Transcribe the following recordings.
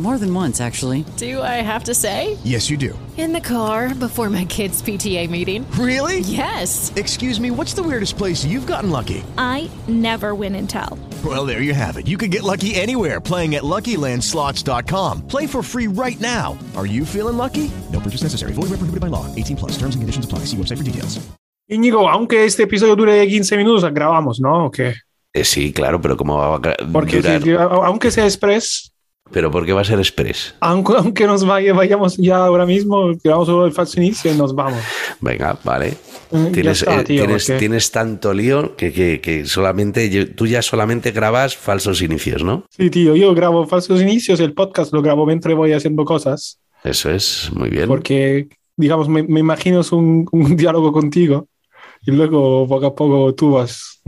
More than once, actually. Do I have to say? Yes, you do. In the car before my kids' PTA meeting. Really? Yes. Excuse me, what's the weirdest place you've gotten lucky? I never win and tell. Well, there you have it. You can get lucky anywhere playing at LuckyLandSlots.com. Play for free right now. Are you feeling lucky? No purchase necessary. Void where prohibited by law. 18 plus. Terms and conditions apply. See website for details. Íñigo, aunque este episodio dure 15 minutos, grabamos, ¿no? ¿O qué? Eh, sí, claro, pero ¿cómo va a gra- Porque durar? si- aunque sea express, ¿Pero por qué va a ser express? aunque, aunque nos vaya, vayamos ya ahora mismo, grabamos solo el falso inicio y nos vamos. Venga, vale. Eh, Tienes, está, eh, tío, tienes, porque- tienes tanto lío que, que, que solamente yo- tú ya solamente grabas falsos inicios, ¿no? Sí, tío, yo grabo falsos inicios, el podcast lo grabo mientras voy haciendo cosas, Eso es, muy bien. porque, digamos, me, me imagino es un, un diálogo contigo y luego poco a poco tú vas.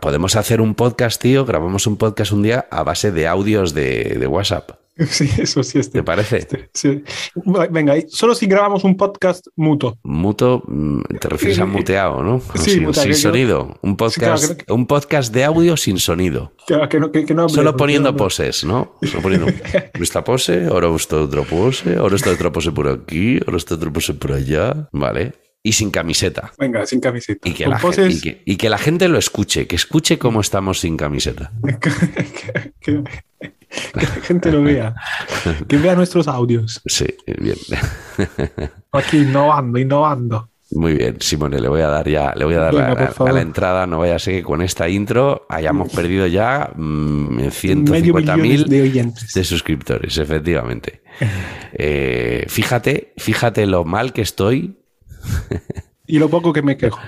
Podemos hacer un podcast, tío, grabamos un podcast un día a base de audios de, de WhatsApp. Sí, eso sí, este. ¿Te parece? este, sí. Venga, solo si grabamos un podcast mutuo. Muto, mm, te refieres a muteado, ¿no? Sí, sin sonido. Un podcast, claro, que- un podcast de audio sin sonido. Que, que no, que, que no hable, Solo poniendo no- poses, ¿no? Solo poniendo esta pose, ahora esta otra pose, ahora esta otra pose por aquí, ahora esta otra pose por allá, ¿vale? Y sin camiseta. Venga, sin camiseta. Y que, la gente, y, que, y que la gente lo escuche, que escuche cómo estamos sin camiseta. que, la gente lo vea. Que vea nuestros audios. Sí, bien. Aquí innovando, innovando. Muy bien, Simone, le voy a dar ya, le voy a dar Venga, la- a, la entrada, no vaya a ser que con esta intro hayamos perdido ya mm, Medio 150.000 millones de oyentes. de suscriptores, efectivamente. Eh, fíjate, fíjate lo mal que estoy. Y lo poco que me quejo.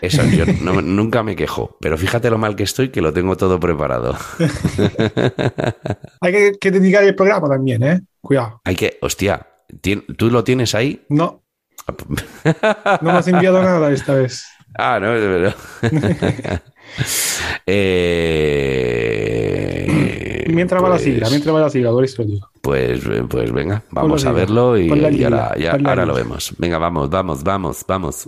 Eso, yo no- nunca me quejo, pero fíjate lo mal que estoy que lo tengo todo preparado. Hay que, que dedicar el programa también, ¿eh? Cuidado. Hay que, hostia, ¿tien- ¿tú lo tienes ahí? No, no me has enviado nada esta vez. Ah, no, de verdad. Eh, Mientras va la pues- sigla, mientras va la sigla, por eso lo digo. Pues, pues venga, vamos a verlo y, y ahora, ya- ahora lo vemos. Venga, vamos, vamos, vamos, vamos.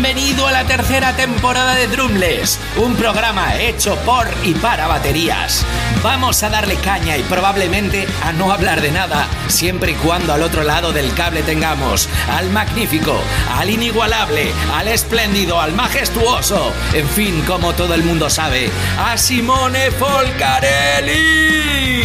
Bienvenido a la tercera temporada de Drumless, un programa hecho por y para baterías. Vamos a darle caña y probablemente a no hablar de nada, siempre y cuando al otro lado del cable tengamos al magnífico, al inigualable, al espléndido, al majestuoso, en fin, como todo el mundo sabe, a Simone Folcarelli.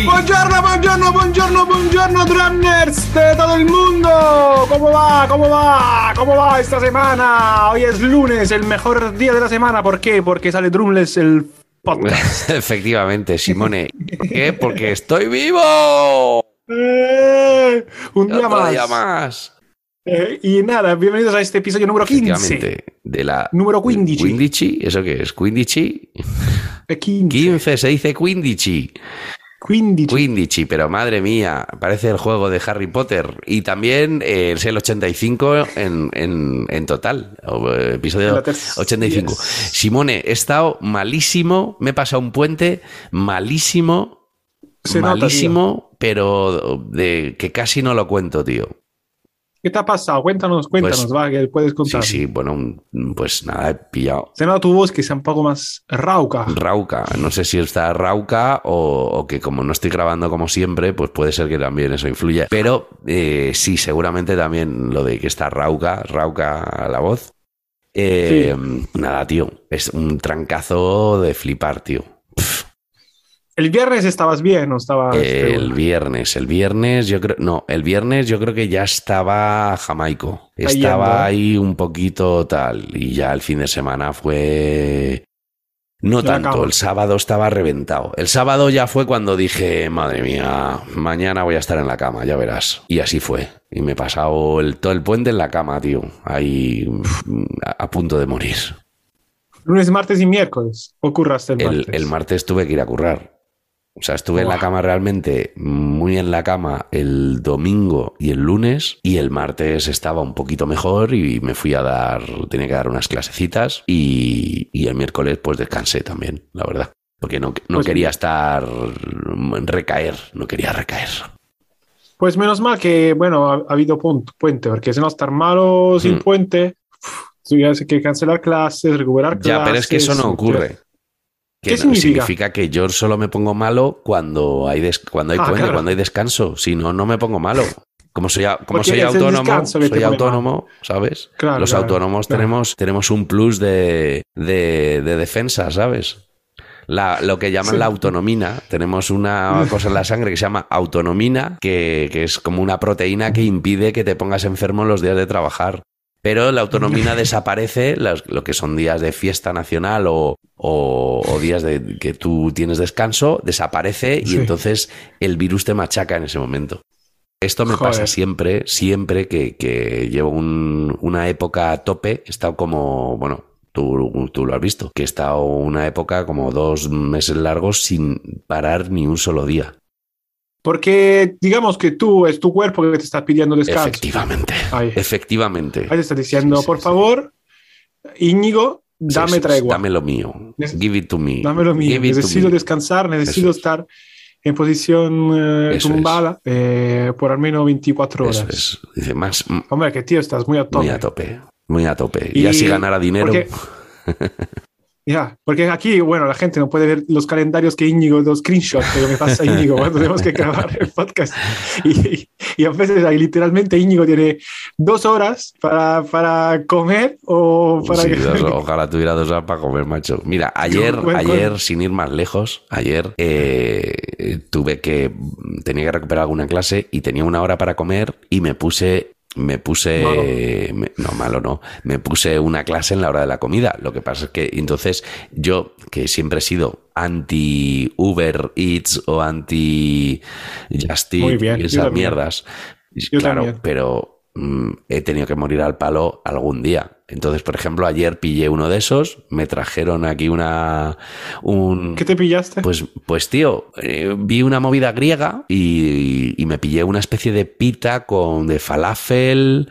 Buongiorno, buongiorno, buongiorno, buongiorno, drummers de todo el mundo. ¿Cómo va? ¿Cómo va? ¿Cómo va esta semana? Hoy es lunes, el mejor día de la semana. ¿Por qué? Porque sale Drumless el podcast. Efectivamente, Simone. ¿Por qué? Porque estoy vivo. Eh, un día más. día más. Eh, y nada, bienvenidos a este episodio número 15. Efectivamente. De la. Número 15. Quindici, ¿eso qué es? Quindici. Eh, 15. 15 se dice Quindici. 15. Quindici, pero madre mía, parece el juego de Harry Potter. Y también eh, es el 85 en, en, en total. eh, Episodio La ter- 85. Yes. Simone, he estado malísimo, me he pasado un puente malísimo, Se nota, malísimo, pero de que casi no lo cuento, tío. ¿Qué te ha pasado? Cuéntanos, cuéntanos, Pues- va, que puedes Sí, contar. sí, bueno, un- pues nada, he pillado Se nota tu voz que sea un poco más rauca. Rauca. No sé si está Rauca o, o que como no estoy grabando como siempre, pues puede ser que también eso influya. Pero eh, sí, seguramente también lo de que está Rauca, Rauca la voz. Eh, Nada, tío, es un trancazo de flipar, tío. El viernes estabas bien o estabas... El viernes, el viernes yo creo, no, el viernes yo creo que ya estaba Jamaico. Estaba ahí un poquito tal y ya el fin de semana fue... No Ya tanto, el sábado estaba reventado. El sábado ya fue cuando dije, madre mía, mañana voy a estar en la cama, ya verás. Y así fue. Y me he pasado el, todo el puente en la cama, tío. Ahí a, a punto de morir. Lunes, martes y miércoles. ¿O curraste el El, martes? el martes tuve que ir a currar. O sea, estuve en la cama realmente muy en la cama el domingo y el lunes y el martes estaba un poquito mejor y me fui a dar, tenía que dar unas clasecitas y, y el miércoles pues descansé también, la verdad. Porque no, no Pues- quería estar, recaer, no quería recaer. Pues menos mal que, bueno, ha, ha habido puente, porque si no estar malo sin Hmm. puente, uf, tuvieras que cancelar clases, recuperar clases. Ya, pero es que eso no ocurre. Que ¿Qué no- significa? que yo solo me pongo malo cuando hay, des- cuando hay Ah, puente, claro. cuando hay descanso. Si no, no me pongo malo. Como soy, como soy autónomo, soy autónomo, ¿sabes? Claro, Los claro, autónomos tenemos, tenemos un plus de, de, de defensa, ¿sabes? La, lo que llaman Sí. la autonomina. Tenemos una cosa en la sangre que se llama autonomina, que, que es como una proteína que impide que te pongas enfermo los días de trabajar. Pero la autonomina desaparece, lo que son días de fiesta nacional o, o- o días de que tú tienes descanso, desaparece y Sí. entonces el virus te machaca en ese momento. Esto me Joder. pasa siempre, siempre que, que llevo un- una época a tope. He estado como, bueno, tú, tú lo has visto, que he estado una época como dos meses largos sin parar ni un solo día. Porque digamos que tú, es tu cuerpo que te está pidiendo descanso. Efectivamente. Ahí. Efectivamente. Ahí te está diciendo, Sí, sí, por sí. favor, Íñigo, dame tregua. Dame lo mío. Neces- Give it to me. Dame lo mío. Necesito descansar, necesito es. estar en posición eh, tumbada eh, por al menos 24 horas. Eso es. Dice, más, mm, Hombre, que tío, estás muy a tope. muy a tope. Muy a tope. Y- Y así ganara dinero. porque- Ya, porque aquí, bueno, la gente no puede ver los calendarios que Íñigo, los screenshots que me pasa Íñigo cuando tenemos que grabar el podcast. Y, y a veces ahí literalmente Íñigo tiene dos horas para, para comer o para... Sí, dos- ojalá tuviera dos horas para comer, macho. Mira, ayer, ayer, sin ir más lejos, ayer eh, tuve que tenía que recuperar alguna clase y tenía una hora para comer y me puse me puse Malo. me- no malo no me puse una clase en la hora de la comida lo que pasa es que entonces yo que siempre he sido anti Uber Eats o anti Just Eat bien, y yo esas mierdas claro pero mm, he tenido que morir al palo algún día. Entonces, por ejemplo, ayer pillé uno de esos, me trajeron aquí una un ¿Qué te pillaste? pues, pues tío, eh, vi una movida griega y, y me pillé una especie de pita con de falafel.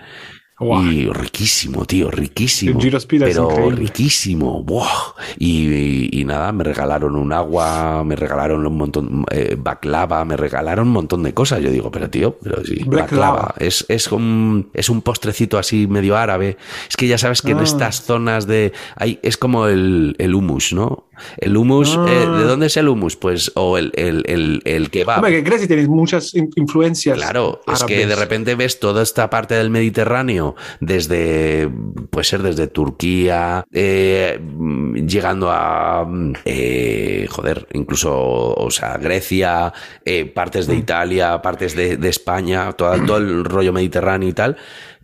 Y riquísimo, tío, riquísimo. El es pero riquísimo. ¡buah! Y, y- y nada, me regalaron un agua, me regalaron un montón, eh, baklava, me regalaron un montón de cosas. Yo digo, pero tío, pero sí, Baklava. baklava. Es, es, un, es un postrecito así medio árabe. Es que ya sabes que en Ah. estas zonas de... Hay, es como el, el hummus, ¿no? El hummus, Ah. eh, ¿de dónde es el hummus? Pues, o el, el, el, el kebab. Hombre, que en Grecia tienes muchas in- influencias. Claro, es que de repente ves toda esta parte del Mediterráneo, desde, puede ser desde Turquía, eh, mm, llegando a, mm, eh, joder, incluso, o sea, Grecia, eh, partes Mm. de Italia, partes de, de España, todo, todo el rollo mediterráneo y tal,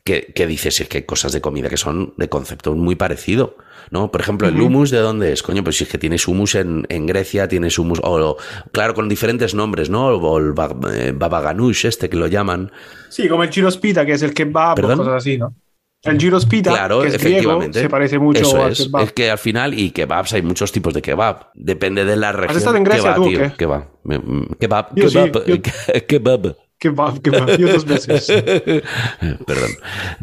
que, que dices, es que hay cosas de comida que son de concepto muy parecido. ¿No? Por ejemplo, el hummus, ¿de dónde es? Coño, pues si es que tienes hummus en, en Grecia, tienes hummus, o, claro, con diferentes nombres, ¿no? O el bab- eh, baba ganoush, este que lo llaman. Sí, como el gyros pita, que es el kebab ¿Perdón? o cosas así, ¿no? El gyros pita, Claro, que es efectivamente. griego, se parece mucho Eso al es. kebab. Es que al final, y kebabs, hay muchos tipos de kebab. Depende de la región. estado en Grecia kebab, tú tío, qué? Kebab. Mm, Kebab. Sí, kebab. yo- kebab. Kebab, kebab, yo dos veces. Perdón.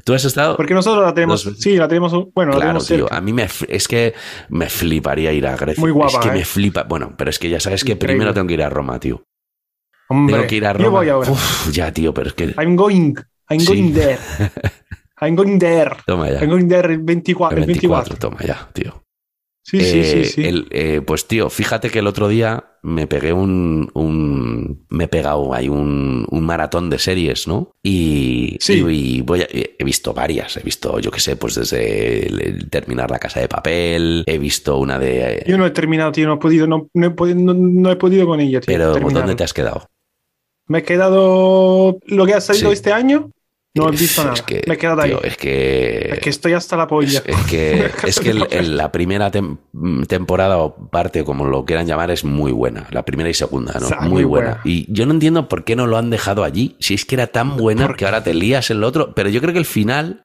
¿Tú has estado? Porque nosotros la tenemos, sí, la tenemos, bueno, la Claro, tenemos tío. cerca. A mí me, es que me fliparía ir a Grecia. Muy guapa, Es que ¿eh? me flipa. Bueno, pero es que ya sabes que Increíble. primero tengo que ir a Roma, tío. Hombre, Tengo que ir a Roma. Yo voy ahora. Uf, ya, tío, pero es que. I'm going. I'm Sí. going there. I'm going there. Toma ya. I'm going there el 24. El El 24. 24, toma ya, tío. Sí, sí, sí, Eh, sí. el- eh, pues tío, fíjate que el otro día me pegué un, un- me he pegado ahí un, un maratón de series, ¿no? Y, Sí. y- y voy a- he visto varias, he visto, yo qué sé, pues desde el- el terminar la casa de papel, he visto una de... Yo no he terminado, tío. No he podido, no, no he, podido, no, no he podido con ella, tío. pero. ¿dónde te has quedado? Me he quedado lo que ha salido Sí. este año. No he visto Es nada. que, me he quedado ahí. tío, es que... Es que estoy hasta la polla. Es, es que, es que el- el- la primera tem- temporada o parte, como lo quieran llamar, es muy buena. La primera y segunda, ¿no? O sea, muy, muy buena. buena. Y yo no entiendo por qué no lo han dejado allí. Si es que era tan buena ¿Por que ahora te lías en lo otro. Pero yo creo que el final.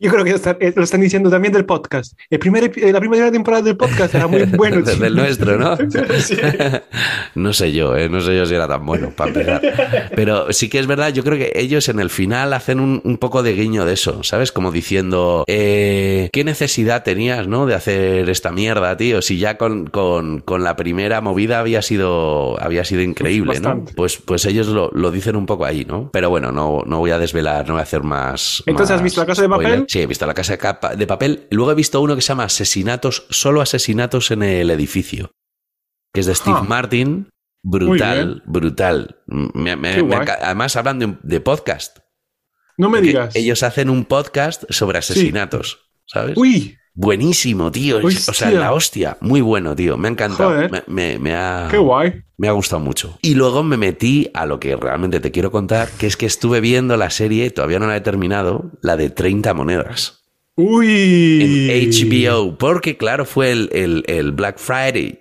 Yo creo que está- eh, lo están diciendo también del podcast. El primer, eh, la primera temporada del podcast era muy bueno. del nuestro, ¿no? Sí. no sé yo, ¿eh? no sé yo si era tan bueno para empezar. Pero sí que es verdad, yo creo que ellos en el final hacen un, un poco de guiño de eso, ¿sabes? Como diciendo, eh, ¿qué necesidad tenías, no? De hacer esta mierda, tío. Si ya con, con- con la primera movida había sido, había sido increíble, ¿no? Pues, pues ellos lo, lo dicen un poco ahí, ¿no? Pero bueno, no, no voy a desvelar, no voy a hacer más. Entonces, ¿has visto La Casa de Papel? Sí, he visto la casa de papel. Luego he visto uno que se llama Asesinatos, solo asesinatos en el edificio. Que es de Steve. Martin. Brutal, brutal. Me- me- me además hablan de, de podcast. No me digas. ellos hacen un podcast sobre asesinatos, ¿sabes? Uy, Buenísimo, tío. O sea, la hostia. Muy bueno, tío. Me ha encantado. Me, me- me ha, qué guay. me ha gustado mucho. Y luego me metí a lo que realmente te quiero contar, que es que estuve viendo la serie, todavía no la he terminado, la de 30 monedas. Uy. En HBO, porque claro, fue el, el- el Black Friday.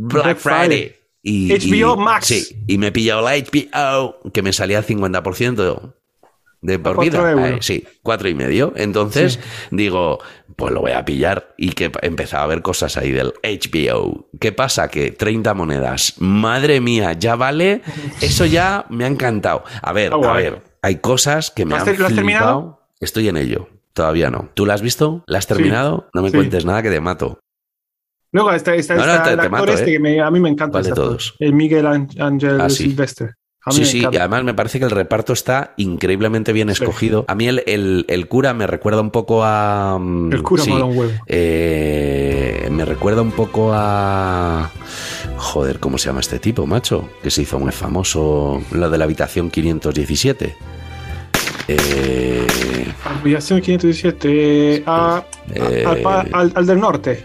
Black, Black Friday. Friday. Y, HBO y- Max. Sí, y me he pillado la HBO, que me salía al 50% de por vida. Eh, sí, cuatro y medio. Entonces digo, pues lo voy a pillar. Y que empezaba a ver cosas ahí del HBO. ¿Qué pasa? Que 30 monedas. Madre mía, ya vale. Eso ya me ha encantado. A ver, a ver. Hay cosas que me ¿Lo has han has terminado? flipado. Estoy en ello. Todavía no. ¿Tú la has visto? ¿La has terminado? No me sí. cuentes nada que te mato. Luego está, está, No, no, está te- el actor mato, este ¿eh? que me- a mí me encanta. ¿Cuál de ese actor. todos? El Miguel Ángel Ah. Silvestre. A Sí, me sí, y además me parece que el reparto está increíblemente bien escogido. A mí el, el- el cura me recuerda un poco a... mm, El cura sí, huevo. eh, me recuerda un poco a... Joder, ¿cómo se llama este tipo, macho? Que se hizo muy famoso, lo de la habitación 517. Eh, Aviación 517. a- Eh, al, pa- al- al del norte.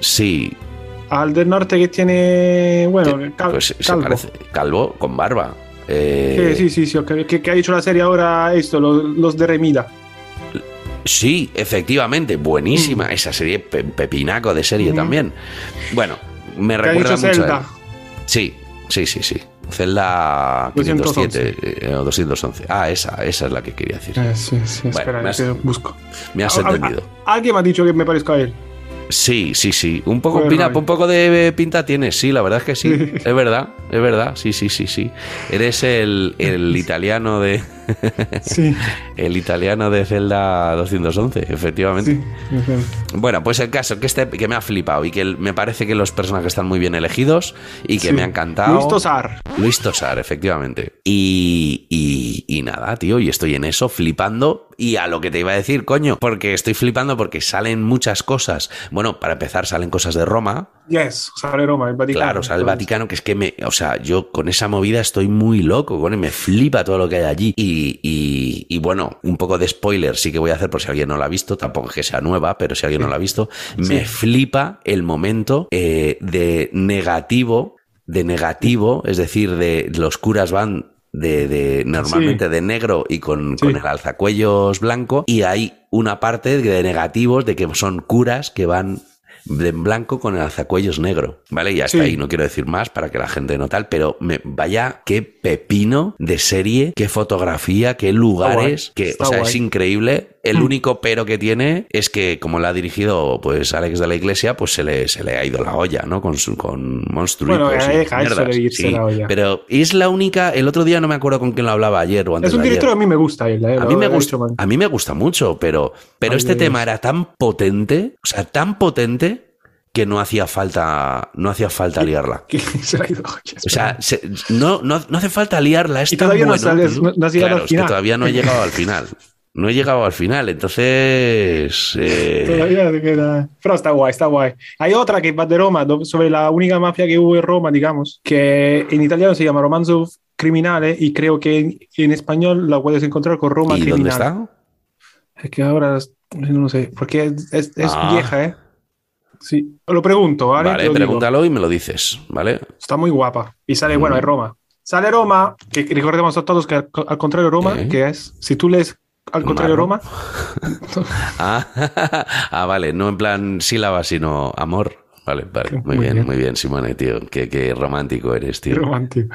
sí, Al del norte que tiene. Bueno, cal- pues se calvo. parece... Calvo, con barba. Eh, Sí, sí, sí, sí, que, ha hecho la serie ahora esto, los, los de Remida. Sí, efectivamente, buenísima Mm. esa serie, pe- pepinaco de serie Ujú. también. Bueno, me Que ha recuerda dicho mucho a Zelda. él. Sí, sí, sí, sí. Zelda 507 eh, o 211. Ah, esa, esa es la que quería decir. Eh, sí, sí, espera, me has- que busco. Me has A- a- entendido. a- alguien me ha dicho que me parezco a él. Sí, sí, sí. Un poco, un poco de pinta tienes, sí, la verdad es que sí. Es verdad, es verdad. Sí, sí, sí, sí. Eres el, el italiano de. Sí, El italiano de Zelda 211, efectivamente. sí. Bueno, pues el caso que este que me ha flipado y que me parece que los personajes están muy bien elegidos y que Sí. me ha encantado. Luis Tosar. Luis Tosar, efectivamente. Y, y, y nada, tío, y estoy en eso flipando. Y a lo que te iba a decir, coño, porque estoy flipando porque salen muchas cosas. Bueno, para empezar, salen cosas de Roma. Yes, sale Roma, el Vaticano. Claro, sale el Vaticano, que es que me, o sea, yo con esa movida estoy muy loco, con me flipa todo lo que hay allí. Y, y, y bueno, un poco de spoiler sí que voy a hacer por si alguien no la ha visto, tampoco es que sea nueva, pero si alguien no la ha visto, me flipa el momento eh, de negativo, de negativo, es decir, de los curas van de, de- normalmente de negro y con, Sí. con el alzacuellos blanco y hay una parte de negativos de que son curas que van de en blanco con el alzacuellos negro, ¿vale? Y hasta Sí. ahí no quiero decir más para que la gente no tal, pero me, vaya qué pepino de serie, qué fotografía, qué lugares, que, o sea, guay. es increíble. El Mm. único pero que tiene es que como la ha dirigido pues Alex de la Iglesia, pues se le, se le ha ido la olla, ¿no? Con su, con monstruitos Bueno, y eso mierdas, irse sí. la olla. Pero es la única, el otro día no me acuerdo con quién lo hablaba ayer o antes Es un de ayer. director, a mí me gusta él. eh, A mí, me gusta, a mí me gusta mucho, pero, pero Ay, este Dios. tema era tan potente, o sea, tan potente, que no hacía falta, no hacía falta liarla. Que se la ha ido de olla. O sea, se- no, no, no hace falta liarla. Es Y todavía no bueno, sales- tío. no- no has llegado Claro, al es que todavía no he llegado al final. No he llegado al final. Entonces. eh, Todavía te queda. Pero está guay, está guay. Hay otra que va de Roma, sobre la única mafia que hubo en Roma, digamos, que en italiano se llama Romanzo Criminale y creo que en, en español la puedes encontrar con Roma ¿Y dónde Criminale. está? Es que ahora no lo sé, porque es, es- es Ah. vieja, ¿eh? Sí, lo pregunto, ¿vale? Vale, digo. pregúntalo y me lo dices, ¿vale? Está muy guapa. Y sale, bueno, Mm. en Roma. Sale Roma, que recordemos a todos que al, al contrario Roma, ¿Eh? que es, si tú lees al contrario. Roma, Ah, ah, vale, no en plan sílaba, sino amor. Vale, vale, muy, Muy bien, bien. muy bien, Simone, tío. Qué, qué romántico eres, tío. romántico.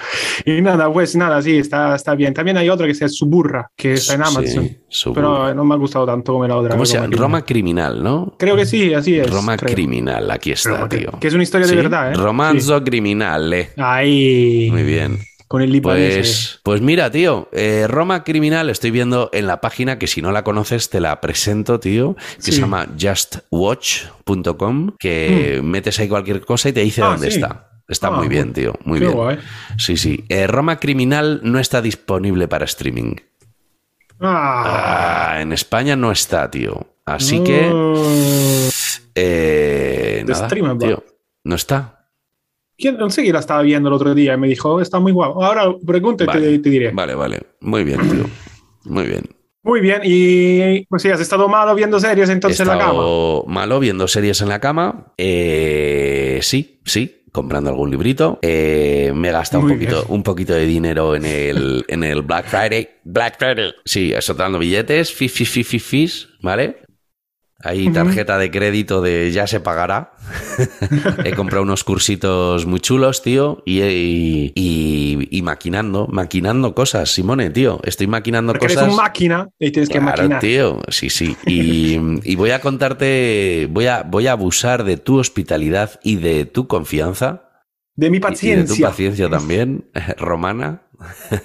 Y nada, pues nada, sí, está, está bien. También hay otra que se llama Suburra, que está en Amazon. Sí, Suburra. pero eh, no me ha gustado tanto como la otra. ¿Cómo se llama? Roma Criminal, ¿no? Creo que sí, así es. Roma creo. Criminal, aquí está, Roma tío. que es una historia de ¿Sí? verdad, ¿eh? Romanzo Criminale. Ahí. Muy bien. Con el libanés. Pues, pues mira, tío, eh, Roma Criminal estoy viendo en la página que si no la conoces te la presento, tío, que Sí. se llama justwatch.com, que metes ahí cualquier cosa y te dice Ah, dónde sí. está. Está Ah, muy bien, muy- tío, muy bien. guay. Sí, sí. Eh, Roma Criminal no está disponible para streaming. Ah. Ah, en España no está, tío. Así que... Mm. eh, nada, tío, no está. ¿Quién? No sé quién la estaba viendo el otro día y me dijo, está muy guapo. Ahora pregunta y te- Vale, te, diré. Vale, vale. Muy bien, tío. Muy bien. Muy bien, y pues sí, has estado malo viendo series entonces He en la cama. malo viendo series en la cama. Eh, sí, sí, comprando algún librito. Eh, me he gastado un poquito, un poquito de dinero en el, en el Black Friday. Black Friday. Sí, soltando billetes, fis, fis, fis, fis, fis, ¿vale? Ahí Ujú. tarjeta de crédito de ya se pagará. He comprado unos cursitos muy chulos, tío, y, y, y- y maquinando, maquinando cosas, Simone, tío. Estoy maquinando Porque cosas. eres un máquina y tienes que maquinar. tío, sí, sí. Y, y voy a contarte, voy a, voy a abusar de tu hospitalidad y de tu confianza. De mi Y de tu paciencia. paciencia también, romana.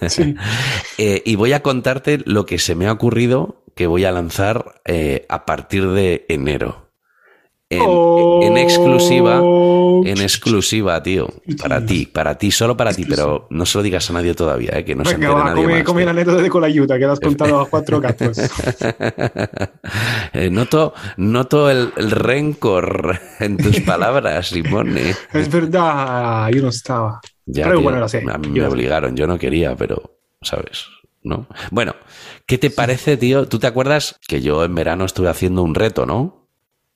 Sí. Eh, y voy a contarte lo que se me ha ocurrido que voy a lanzar eh, a partir de enero. En, en exclusiva, Oh, en exclusiva, tío. Para ti, para ti, solo para ti, pero no se lo digas a nadie todavía, eh, que no se Venga, entere va, nadie come, más, come la anécdota de Colayuta que le has contado a cuatro gatos. Eh, noto noto el, el rencor en tus palabras, Simone. es verdad, yo no estaba. Ya, pero tío, bueno, lo sé. A mí Yo me obligaron, yo no quería, pero, ¿sabes? ¿No? Bueno, ¿qué te parece, tío? ¿Tú te acuerdas que yo en verano estuve haciendo un reto, no?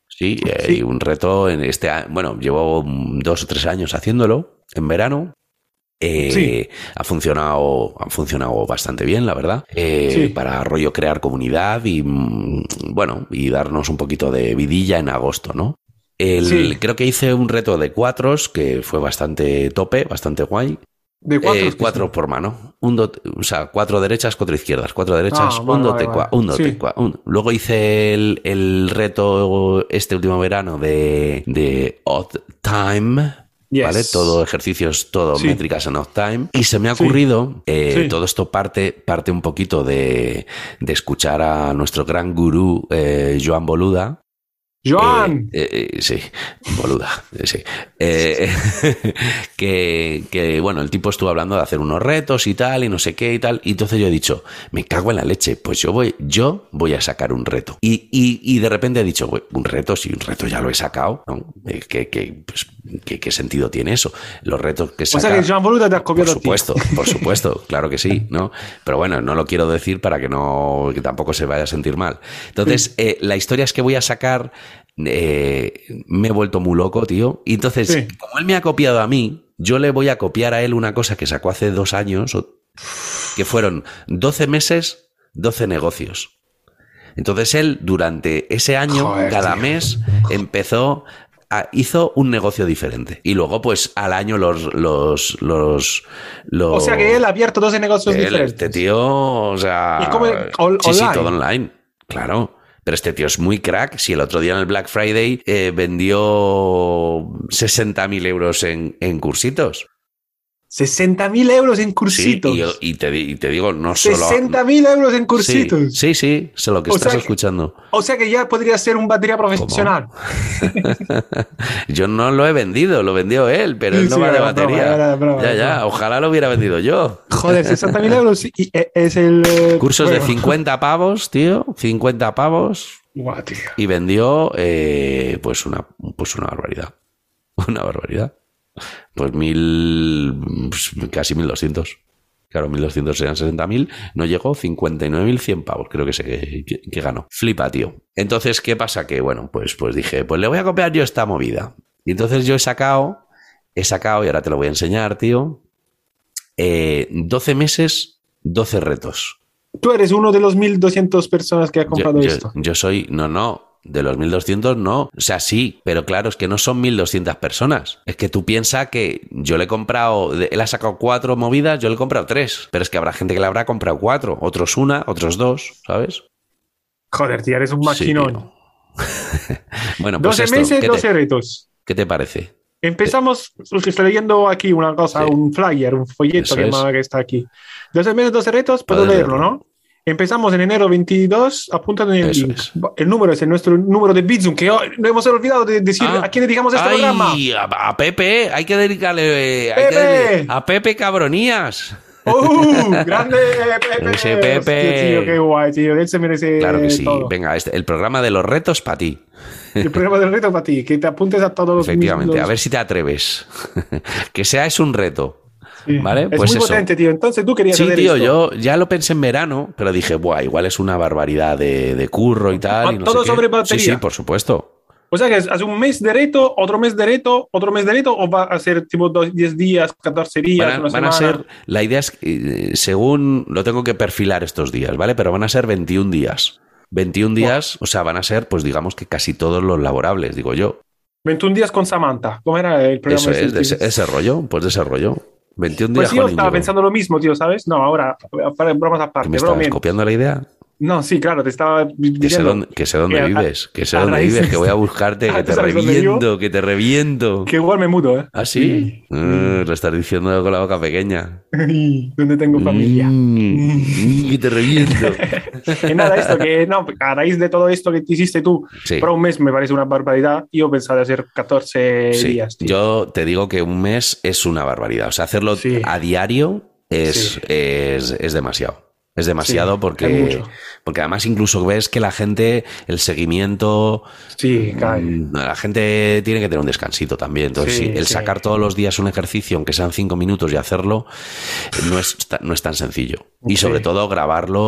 Sí, eh, y un reto en este año. Bueno, llevo dos o tres años haciéndolo en verano. Eh, Sí. ha funcionado ha funcionado bastante bien la verdad Eh, Sí. para rollo crear comunidad y mm, bueno y darnos un poquito de vidilla en agosto no El- Sí. creo que hice un reto de cuatros que fue bastante tope bastante guay De cuatro. eh, cuatro por mano. Un do- o sea, cuatro derechas, cuatro izquierdas. Cuatro derechas, Ah, un vale, un dote Sí. cua, un- Luego hice el, el reto este último verano de, de Odd Time. Yes. ¿Vale? Todo ejercicios, todo Sí. métricas en Odd Time. Y se me ha Sí. ocurrido, eh, Sí. todo esto parte, parte un poquito de, de escuchar a nuestro gran gurú, eh, Joan Boluda, Joan. eh, eh, eh, sí, boluda, sí. Que, que, bueno, el tipo estuvo hablando de hacer unos retos y tal, y no sé qué y tal. Y entonces yo he dicho, me cago en la leche, pues yo voy, yo voy a sacar un reto. Y, y, y de repente he dicho, "Güey, un reto, si un reto ya lo he sacado, ¿no? ¿Qué, qué, pues, ¿qué, qué sentido tiene eso? Los retos que o saca... sea que Joan Boluda te ha Por copiado a ti. supuesto, por supuesto, claro que sí, ¿no? Pero bueno, no lo quiero decir para que no, que tampoco se vaya a sentir mal. Entonces, eh, la historia es que voy a sacar, eh, me he vuelto muy loco, tío. Y entonces, Sí. como él me ha copiado a mí, yo le voy a copiar a él una cosa que sacó hace dos años, o- que fueron 12 meses, 12 negocios. Entonces él, durante ese año, Joder, cada tío. mes, empezó hizo un negocio diferente. Y luego, pues, al año los, los, los, los- O sea que él ha abierto 12 negocios él, diferentes. este tío, o sea. Sí, sí, online? todo online. Claro. Pero este tío es muy crack. Si el otro día en el Black Friday eh, vendió 60.000 euros en, en cursitos. 60.000 euros en Sí, cursitos. y, y te, di- y te digo, no solo. 60.000 euros en Sí, cursitos. sí, sí, sé lo que O estás que- escuchando. O sea que ya podría ser un batería profesional. Yo no lo he vendido, lo vendió él, pero Sí, él no sí, va de broma, batería. broma, ya, ya, ojalá lo hubiera vendido yo. Joder, 60.000 euros y e- es el... eh, Cursos de bueno. 50 pavos, tío, 50 pavos, Guau, tío. y vendió eh, pues una pues una barbaridad. Una barbaridad. Pues mil pues, casi 1200. Claro, 1200 eran 60.000, no llegó 59.100 pavos, creo que sé que, ganó. Flipa, tío. Entonces, ¿qué pasa? Que bueno, pues, pues dije, pues le voy a copiar yo esta movida. Y entonces yo he sacado, he sacado, y ahora te lo voy a enseñar, tío, eh, 12 meses, 12 retos. Tú eres uno de los 1.200 personas que ha Yo, comprado yo- esto. yo soy, no, no, de los 1200 no. O sea, sí, pero claro, es que no son 1200 personas. Es que tú piensas que yo le he comprado, él ha sacado cuatro movidas, yo le he comprado tres. Pero es que habrá gente que le habrá comprado cuatro, otros una, otros dos, ¿sabes? Joder, tío, eres un maquinón. bueno, pues 12 esto, meses, ¿qué, 12 te, retos. qué te parece? Empezamos, que estoy leyendo aquí una cosa, Sí. un flyer, un folleto que, es. que está aquí. 12 meses, 12 retos, puedo leerlo. ¿no? Empezamos en enero 22, apuntando en el es. El número es el nuestro número de Bizum, que hoy no hemos olvidado de decir Ah, a quién dedicamos este programa. A, a Pepe, hay que dedicarle. eh, hay que ¡Pepe! dedicarle- a Pepe Cabronías. ¡Uh! ¡Grande Pepe! Ese Pepe. Tío, qué guay, tío. Él se merece Claro que sí. todo. Venga, este, el programa de los retos para ti. El programa del reto para ti, que te apuntes a todos los Efectivamente, los- a ver si te atreves. que sea es un reto. Sí. ¿Vale? Es Pues muy eso. potente, tío. Entonces tú querías Sí, tío, esto. yo ya lo pensé en verano, pero dije, buah, igual es una barbaridad de, de curro y tal. y no Todo sé qué". sobre Sí, batería. sí, por supuesto. O sea que hace un mes de reto, otro mes de reto, otro mes de reto, o va a ser tipo dos- 10 días, 14 días, Van a, una van a ser, la idea es, eh, según lo tengo que perfilar estos días, ¿vale? Pero van a ser 21 días. 21 días, o sea, van a ser, pues digamos que casi todos los laborables, digo yo. 21 días con Samantha. ¿Cómo era el programa? Eso es, de ese, ese rollo, pues de ese rollo. 21 días Pues yo estaba pensando lo mismo, tío, ¿sabes? No, ahora, para bromas ¿Que aparte. ¿Me broma, estabas copiando la idea? No, sí, claro, te estaba Que sé diciendo. dónde, que sé dónde que a- vives, que sé dónde vives, que voy a buscarte, Ah, que ¿tú te dónde reviento, que te reviento. Que igual me mudo, ¿eh? ¿Ah, sí? Mm, lo estás diciendo con la boca pequeña. Donde tengo familia. Mm, que te reviento. Y nada, esto que no, a raíz de todo esto que te hiciste tú, Sí. para un mes me parece una barbaridad. Yo pensaba hacer 14 Sí, días, tío. yo te digo que un mes es una barbaridad. O sea, hacerlo Sí. a diario es, es, es demasiado. Es demasiado Sí, porque, porque además incluso ves que la gente, el seguimiento, Sí, cae. mm, la gente tiene que tener un descansito también. Entonces, Sí, sí, el sacar todos los días un ejercicio, aunque sean cinco minutos y hacerlo, no es, no es tan sencillo. Y sobre todo grabarlo,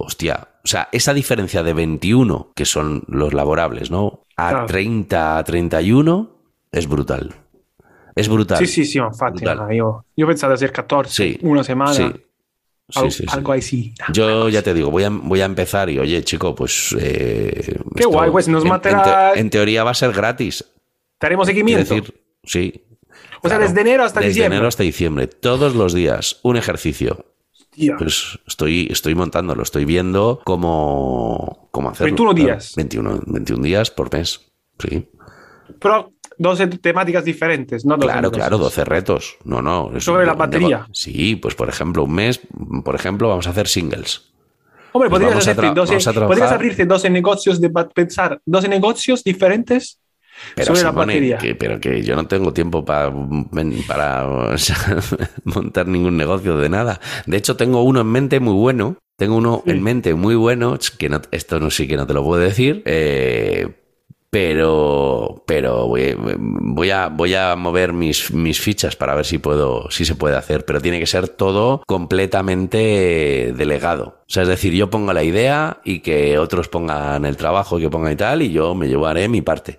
hostia. O sea, esa diferencia de 21, que son los laborables, ¿no? A Claro. 30, a 31, es brutal. Es brutal. Sí, sí, sí, infatti. Brutal. ma Io, io pensavo hacer 14, Sí, una Sí. Sí, algo, sí, así. Yo ya te digo, voy a, voy a empezar y oye, chico, pues. eh, Qué guay, pues, nos en, matará- en te- en teoría va a ser gratis. Te haremos seguimiento. decir, sí. o sea, desde enero hasta Desde diciembre. enero hasta diciembre, todos los días, un ejercicio. Pues estoy, estoy montándolo, estoy viendo cómo, cómo hacerlo. 21 claro. días. 21, 21 días por mes. Sí. Pero 12 temáticas diferentes, ¿no? 12 Claro, claro, 12 retos. No, no. es Sobre un- la batería. Sí, pues por ejemplo, un mes, por ejemplo, vamos a hacer singles. Hombre, Pues podrías, tra- 12 vamos a trabajar. podrías abrirte 12 negocios de pensar, 12 negocios diferentes Pero, sobre la batería. que, pero que yo no tengo tiempo para, para o sea, montar ningún negocio de nada. De hecho, tengo uno en mente muy bueno. Tengo uno Sí. en mente muy bueno, que no, esto no sí que no te lo puedo decir, eh, pero, pero voy, voy a, voy a mover mis, mis fichas para ver si puedo, si se puede hacer, pero tiene que ser todo completamente delegado. O sea, es decir, yo pongo la idea y que otros pongan el trabajo, que pongan y tal, y yo me llevaré mi parte.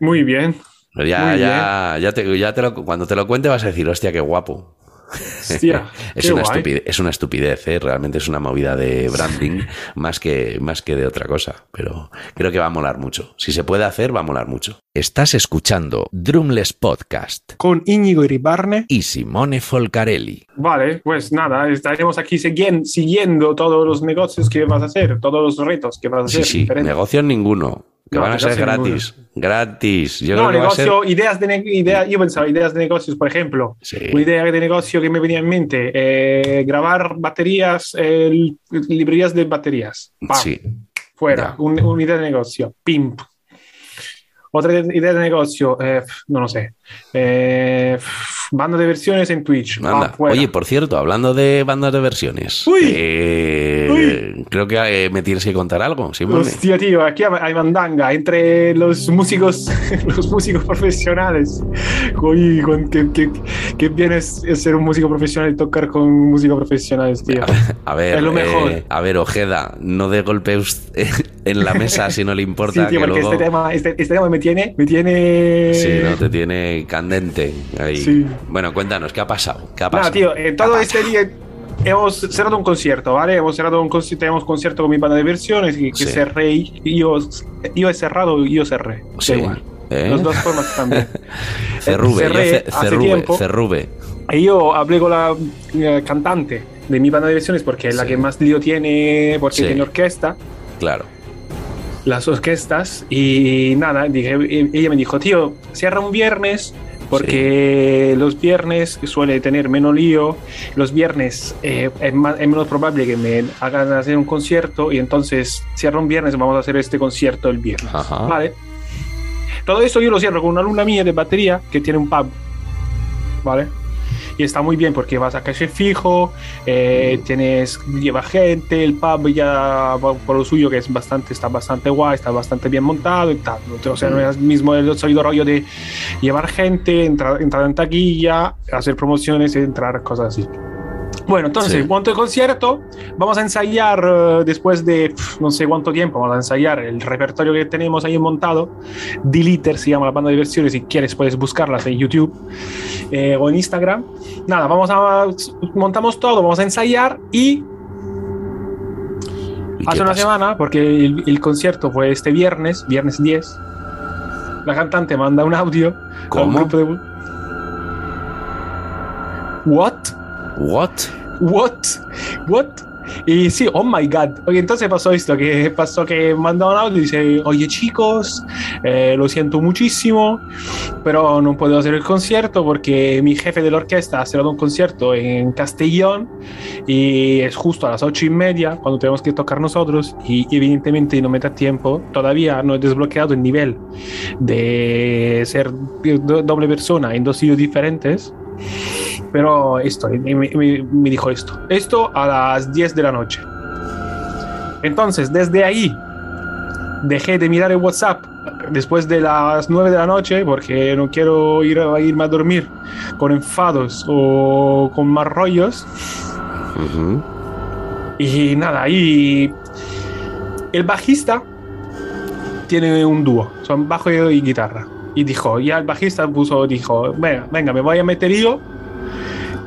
Muy bien. Ya, Muy ya, ya te, ya te lo, cuando te lo cuente vas a decir, hostia, qué guapo. Hostia, Es una, estupidez, es una estupidez, ¿eh? realmente es una movida de branding más que, más que de otra cosa. Pero creo que va a molar mucho. Si se puede hacer, va a molar mucho. Estás escuchando Drumless Podcast Con Íñigo Iribarne. y Simone Folcarelli. Vale, pues nada, estaremos aquí siguiendo todos los negocios que vas a hacer, todos los retos que vas a Sí, hacer. sí, diferentes. negocio ninguno. Que No, van a ser gratis. Gratis. Yo no, ser- negocio, ideas de ne- idea, yo pensaba ideas de negocios, por ejemplo, Sí. una idea de negocio que me venía en mente, eh, grabar baterías, eh, librerías de baterías. Pam, Sí. Fuera, un- una idea de negocio, pimp. Otra idea de negocio, eh, no lo sé, eh, banda de versiones en Twitch. Anda. fuera. Oye, por cierto, hablando de bandas de versiones, Uy. eh, creo que eh, me tienes que contar algo. Simone. Hostia, tío, aquí hay mandanga entre los músicos, los músicos profesionales. Uy, con, bien es, es ser un músico profesional y tocar con músicos profesionales, tío. A ver, Es lo mejor. a ver, Ojeda, no de golpe en la mesa si no le Sí, importa tío, que porque luego... este tema, este, este tema me tiene, me tiene. Sí, no, te tiene candente ahí. Sí. Bueno, cuéntanos, ¿qué ha pasado? ¿Qué ha pasado? tío, eh, todo este día hemos cerrado un concierto, ¿vale? Hemos cerrado un concierto, tenemos concierto con mi banda de versiones y que Sí. cerré y yo, yo he cerrado y yo cerré. Sí. igual. ¿Eh? Las dos formas también. Cerrube, yo cerré ce- hace tiempo. cerrube. Y yo hablé con la eh, cantante de mi banda de versiones porque es la Sí. que más lío tiene, porque tiene orquesta, Claro. Las orquestas, y nada, dije, ella me dijo, tío, cierra un viernes. Porque los viernes suele tener menos lío, los viernes eh, es, más- es menos probable que me hagan hacer un concierto y entonces cierra un viernes, vamos a hacer este concierto el viernes. Ajá. Vale. Todo eso yo lo cierro con una alumna mía de batería que tiene un pub. ¿Vale? Y está muy bien porque vas a calle fijo, eh, tienes, lleva gente, el pub ya va por lo suyo que es bastante, está bastante guay, está bastante bien montado y tal. O sea, no es mismo el sólido rollo de llevar gente, entrar, entrar en taquilla, hacer promociones, entrar cosas así. Bueno, entonces, Sí. monto el concierto, vamos a ensayar eh, después de no sé cuánto tiempo, vamos a ensayar el repertorio que tenemos ahí montado. Deliter se llama la banda de versiones, si quieres puedes buscarlas en YouTube eh, o en Instagram. Nada, vamos a montamos todo, vamos a ensayar y ¿Y hace una pasa? semana, porque el, el concierto fue este viernes, viernes 10, la cantante manda un audio a un ¿Cómo? grupo de... What? What? What? What? Y sí, oh my god. Oye, entonces pasó esto, que pasó que manda un audio y dice, oye chicos, eh, lo siento muchísimo, pero no puedo hacer el concierto porque mi jefe de la orquesta ha cerrado un concierto en Castellón y es justo a las ocho y media cuando tenemos que tocar nosotros y evidentemente no me da tiempo, todavía no he desbloqueado el nivel de ser do- doble persona en dos sitios diferentes. Pero esto, y me, me- me dijo esto. Esto a las 10 de la noche. Entonces, desde ahí, dejé de mirar el WhatsApp después de las 9 de la noche porque no quiero ir a irme a dormir con enfados o con más rollos. Y nada, ahí el bajista tiene un dúo, son bajo y guitarra. Y dijo, ya el bajista puso, dijo, venga, venga, me voy a meter yo,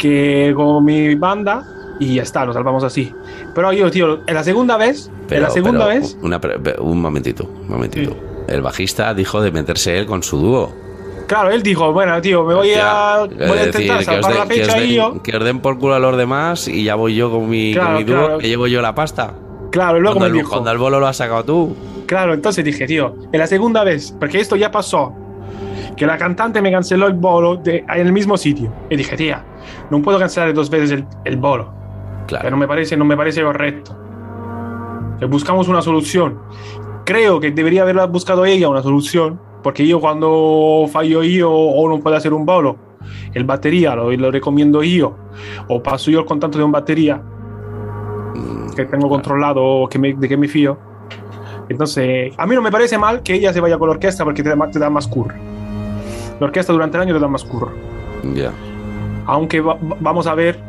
que con mi banda, y ya está, lo salvamos así. Pero yo, tío, en la segunda vez, en la segunda pero, vez, una un momentito, un momentito. El bajista dijo de meterse él con su dúo. claro, él dijo, bueno, tío, me voy a, voy a decir, intentar salvar la fecha den- y yo. que os den por culo a los demás y ya voy yo con mi, con Claro, mi dúo, claro. que llevo yo la pasta. Claro, y luego cuando, me el, dijo, cuando el bolo lo has sacado tú. Claro, entonces dije, tío, en la segunda vez, porque esto ya pasó, que la cantante me canceló el bolo de, en el mismo sitio. Y dije, tía, no puedo cancelar dos veces el, el bolo. Claro. No me parece, no me parece correcto. Que buscamos una solución. Creo que debería haberla buscado ella una solución, porque yo cuando fallo yo o no puedo hacer un bolo, el batería lo, lo recomiendo yo, o paso yo el contacto de un batería que tengo controlado, que me, de que me fío. Entonces, a mí no me parece mal que ella se vaya con la orquesta porque te da, te da más curro. La orquesta durante el año te da más curro. Ya. Aunque va- va- vamos a ver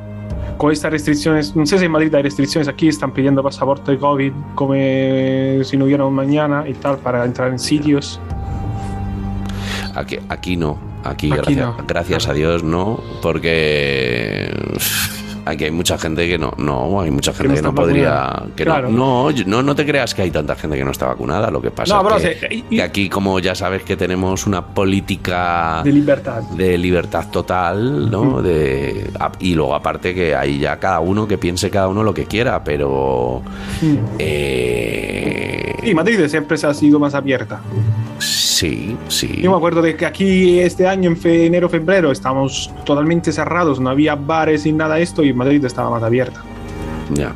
con estas restricciones, no sé si en Madrid hay restricciones, aquí están pidiendo pasaporte de COVID como si no hubiera un mañana y tal para entrar en sitios. Aquí, aquí no. Aquí, Aquí gracias, no. gracias a Dios no, porque aquí hay mucha gente que no, no, hay mucha gente que no, podría, que Claro. no, no, no, no te creas que hay tanta gente que no está vacunada. Lo que pasa No, es que, y- y- aquí, como ya sabes que tenemos una política De libertad. de libertad total, ¿no? Mm. De, y luego aparte que hay ya cada uno que piense cada uno lo que quiera, pero Mm. eh, Sí, Madrid siempre se ha sido más abierta. Sí, sí. Yo me acuerdo de que aquí este año, en fe- enero, febrero, estábamos totalmente cerrados, no había bares y nada de esto, y Madrid estaba más abierta. Ya.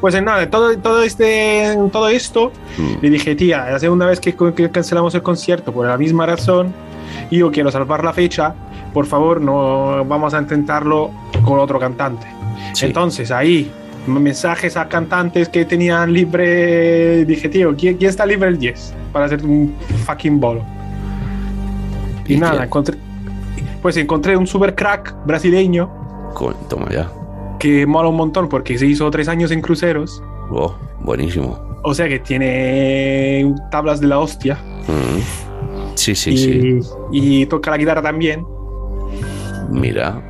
Pues en nada, todo, todo, este, todo esto, Mm. le dije, tía, la segunda vez que, que cancelamos el concierto por la misma razón, yo quiero salvar la fecha, por favor, no vamos a intentarlo con otro cantante. Sí. Entonces ahí, mensajes a cantantes que tenían libre, dije, tío, ¿quién, quién está libre el 10 para hacer un fucking bolo? Y, ¿Y nada, encontré, pues encontré un super crack brasileño Co- Toma ya. que mola un montón porque se hizo tres años en cruceros. Oh, buenísimo. O sea que tiene tablas de la hostia. Mm. Sí, sí, y, sí. y toca la guitarra también. Mira.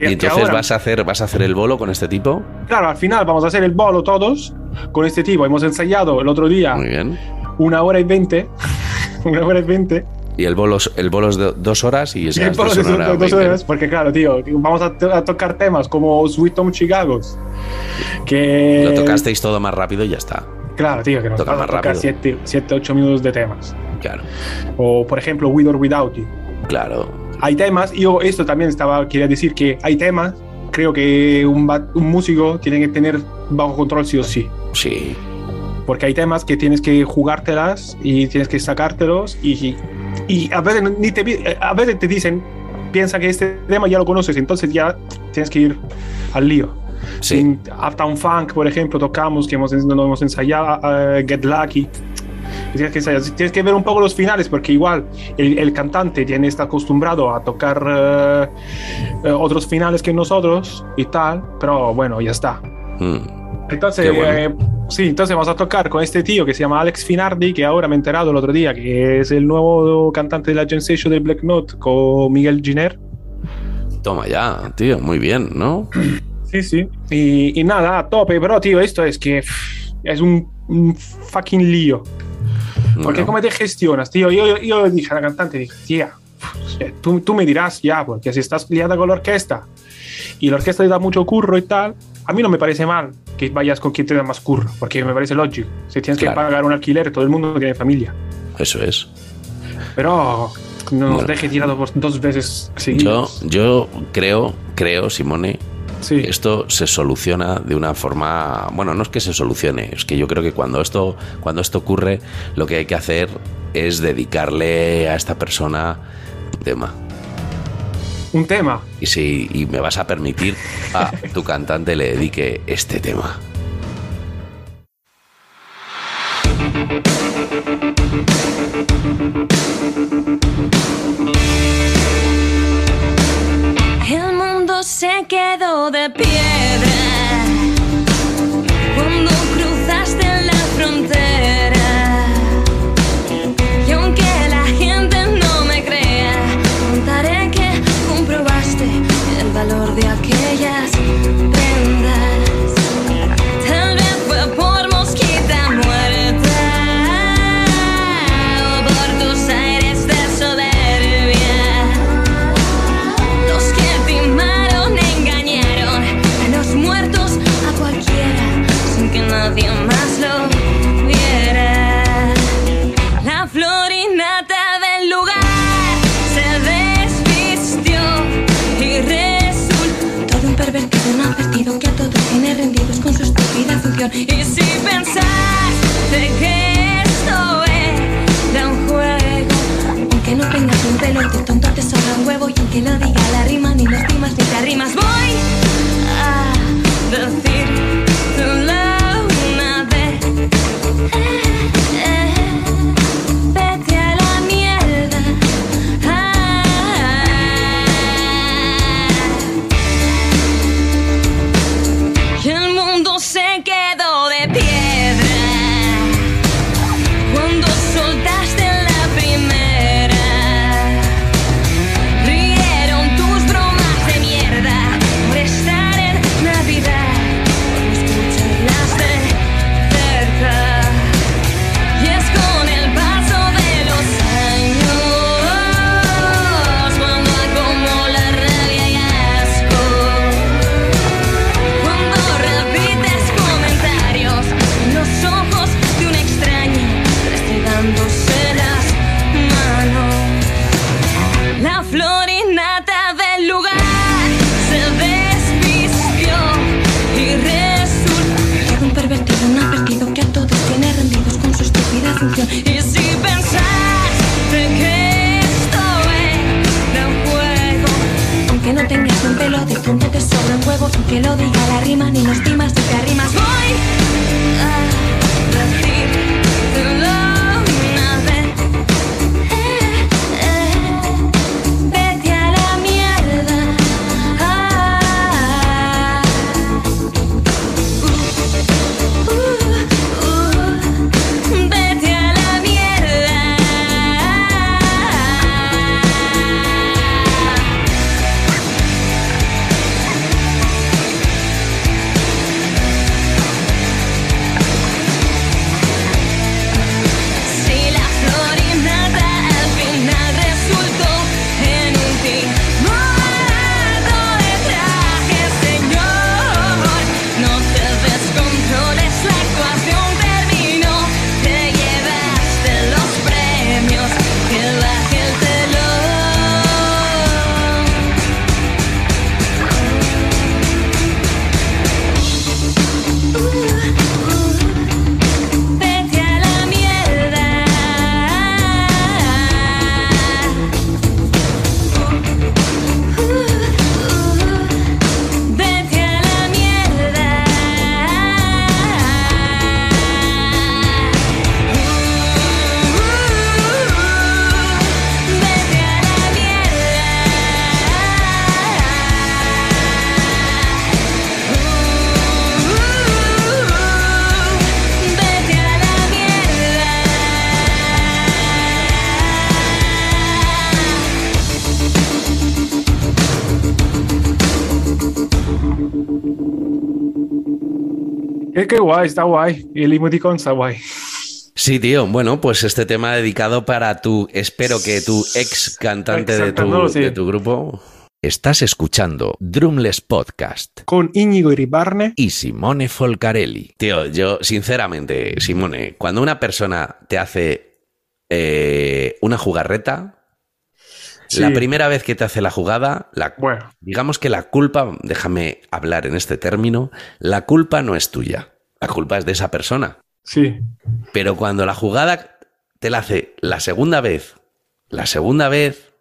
Y entonces ahora- vas a hacer, vas a hacer el bolo con este tipo. Claro, al final vamos a hacer el bolo todos con este tipo. Hemos ensayado el otro día Muy bien. una hora y veinte. una hora y veinte. Y el bolo, es- el bolo es de dos horas y Y esas el bolo son dos- hora dos 20. horas, porque claro, tío, vamos a, to- a tocar temas como Sweet Home Chicago. Que. Lo tocasteis todo más rápido y ya está. Claro, tío, que nos Toca a más tocar rápido. 7, 8 minutos de temas. Claro, O por ejemplo, With or Without You. claro. Hay temas, yo esto también estaba, quería decir que hay temas, creo que un, un músico tiene que tener bajo control sí o sí. Sí, Porque hay temas que tienes que jugártelas y tienes que sacártelos y, y a, veces ni te, pi- a veces te dicen, piensa que este tema ya lo conoces, entonces ya tienes que ir al lío. sí. En Uptown Funk, por ejemplo, tocamos, que hemos, no hemos ensayado, eh, Get Lucky. Tienes que, tienes que ver un poco los finales, porque igual el, el cantante tiene, está acostumbrado a tocar eh, eh, otros finales que nosotros y tal, pero bueno, ya está. Mm. Entonces, bueno. eh, sí, entonces vamos a tocar con este tío que se llama Alex Finardi, que ahora me he enterado el otro día, que es el nuevo cantante de la Gen Station del Black Note con Miguel Giner. Toma ya, tío, muy bien, ¿no? Sí, sí. Y, y nada, a tope, pero tío, esto es que es un, un fucking lío. Porque Bueno, ¿cómo te gestionas, tío? Yo, yo, yo dije a la cantante, dije, tía, tú, tú me dirás ya, porque si estás liada con la orquesta y la orquesta te da mucho curro y tal, a mí no me parece mal que vayas con quien te da más curro, porque me parece lógico. Si tienes Claro. que pagar un alquiler, todo el mundo tiene familia. Eso es. Pero no nos Bueno. deje tirado dos veces Yo, seguidas. yo creo, creo, Simone, sí. esto se soluciona de una forma. Bueno, no es que se solucione, es que yo creo que cuando esto, cuando esto ocurre, lo que hay que hacer es dedicarle a esta persona un tema. Un tema. Y si y me vas a permitir a tu cantante le dedique este tema. It's guay, está guay. Y el emoticon está guay. Sí, tío. Bueno, pues este tema dedicado para tu, espero que tu ex cantante de tu, de tu grupo. Estás escuchando Drumless Podcast Con Íñigo Iribarne. y Simone Folcarelli. Tío, yo sinceramente, Simone, cuando una persona te hace eh, una jugarreta, Sí. la primera vez que te hace la jugada, la, Bueno. digamos que la culpa, déjame hablar en este término, la culpa no es tuya, la culpa es de esa persona. Sí. Pero cuando la jugada te la hace la segunda vez, la segunda vez,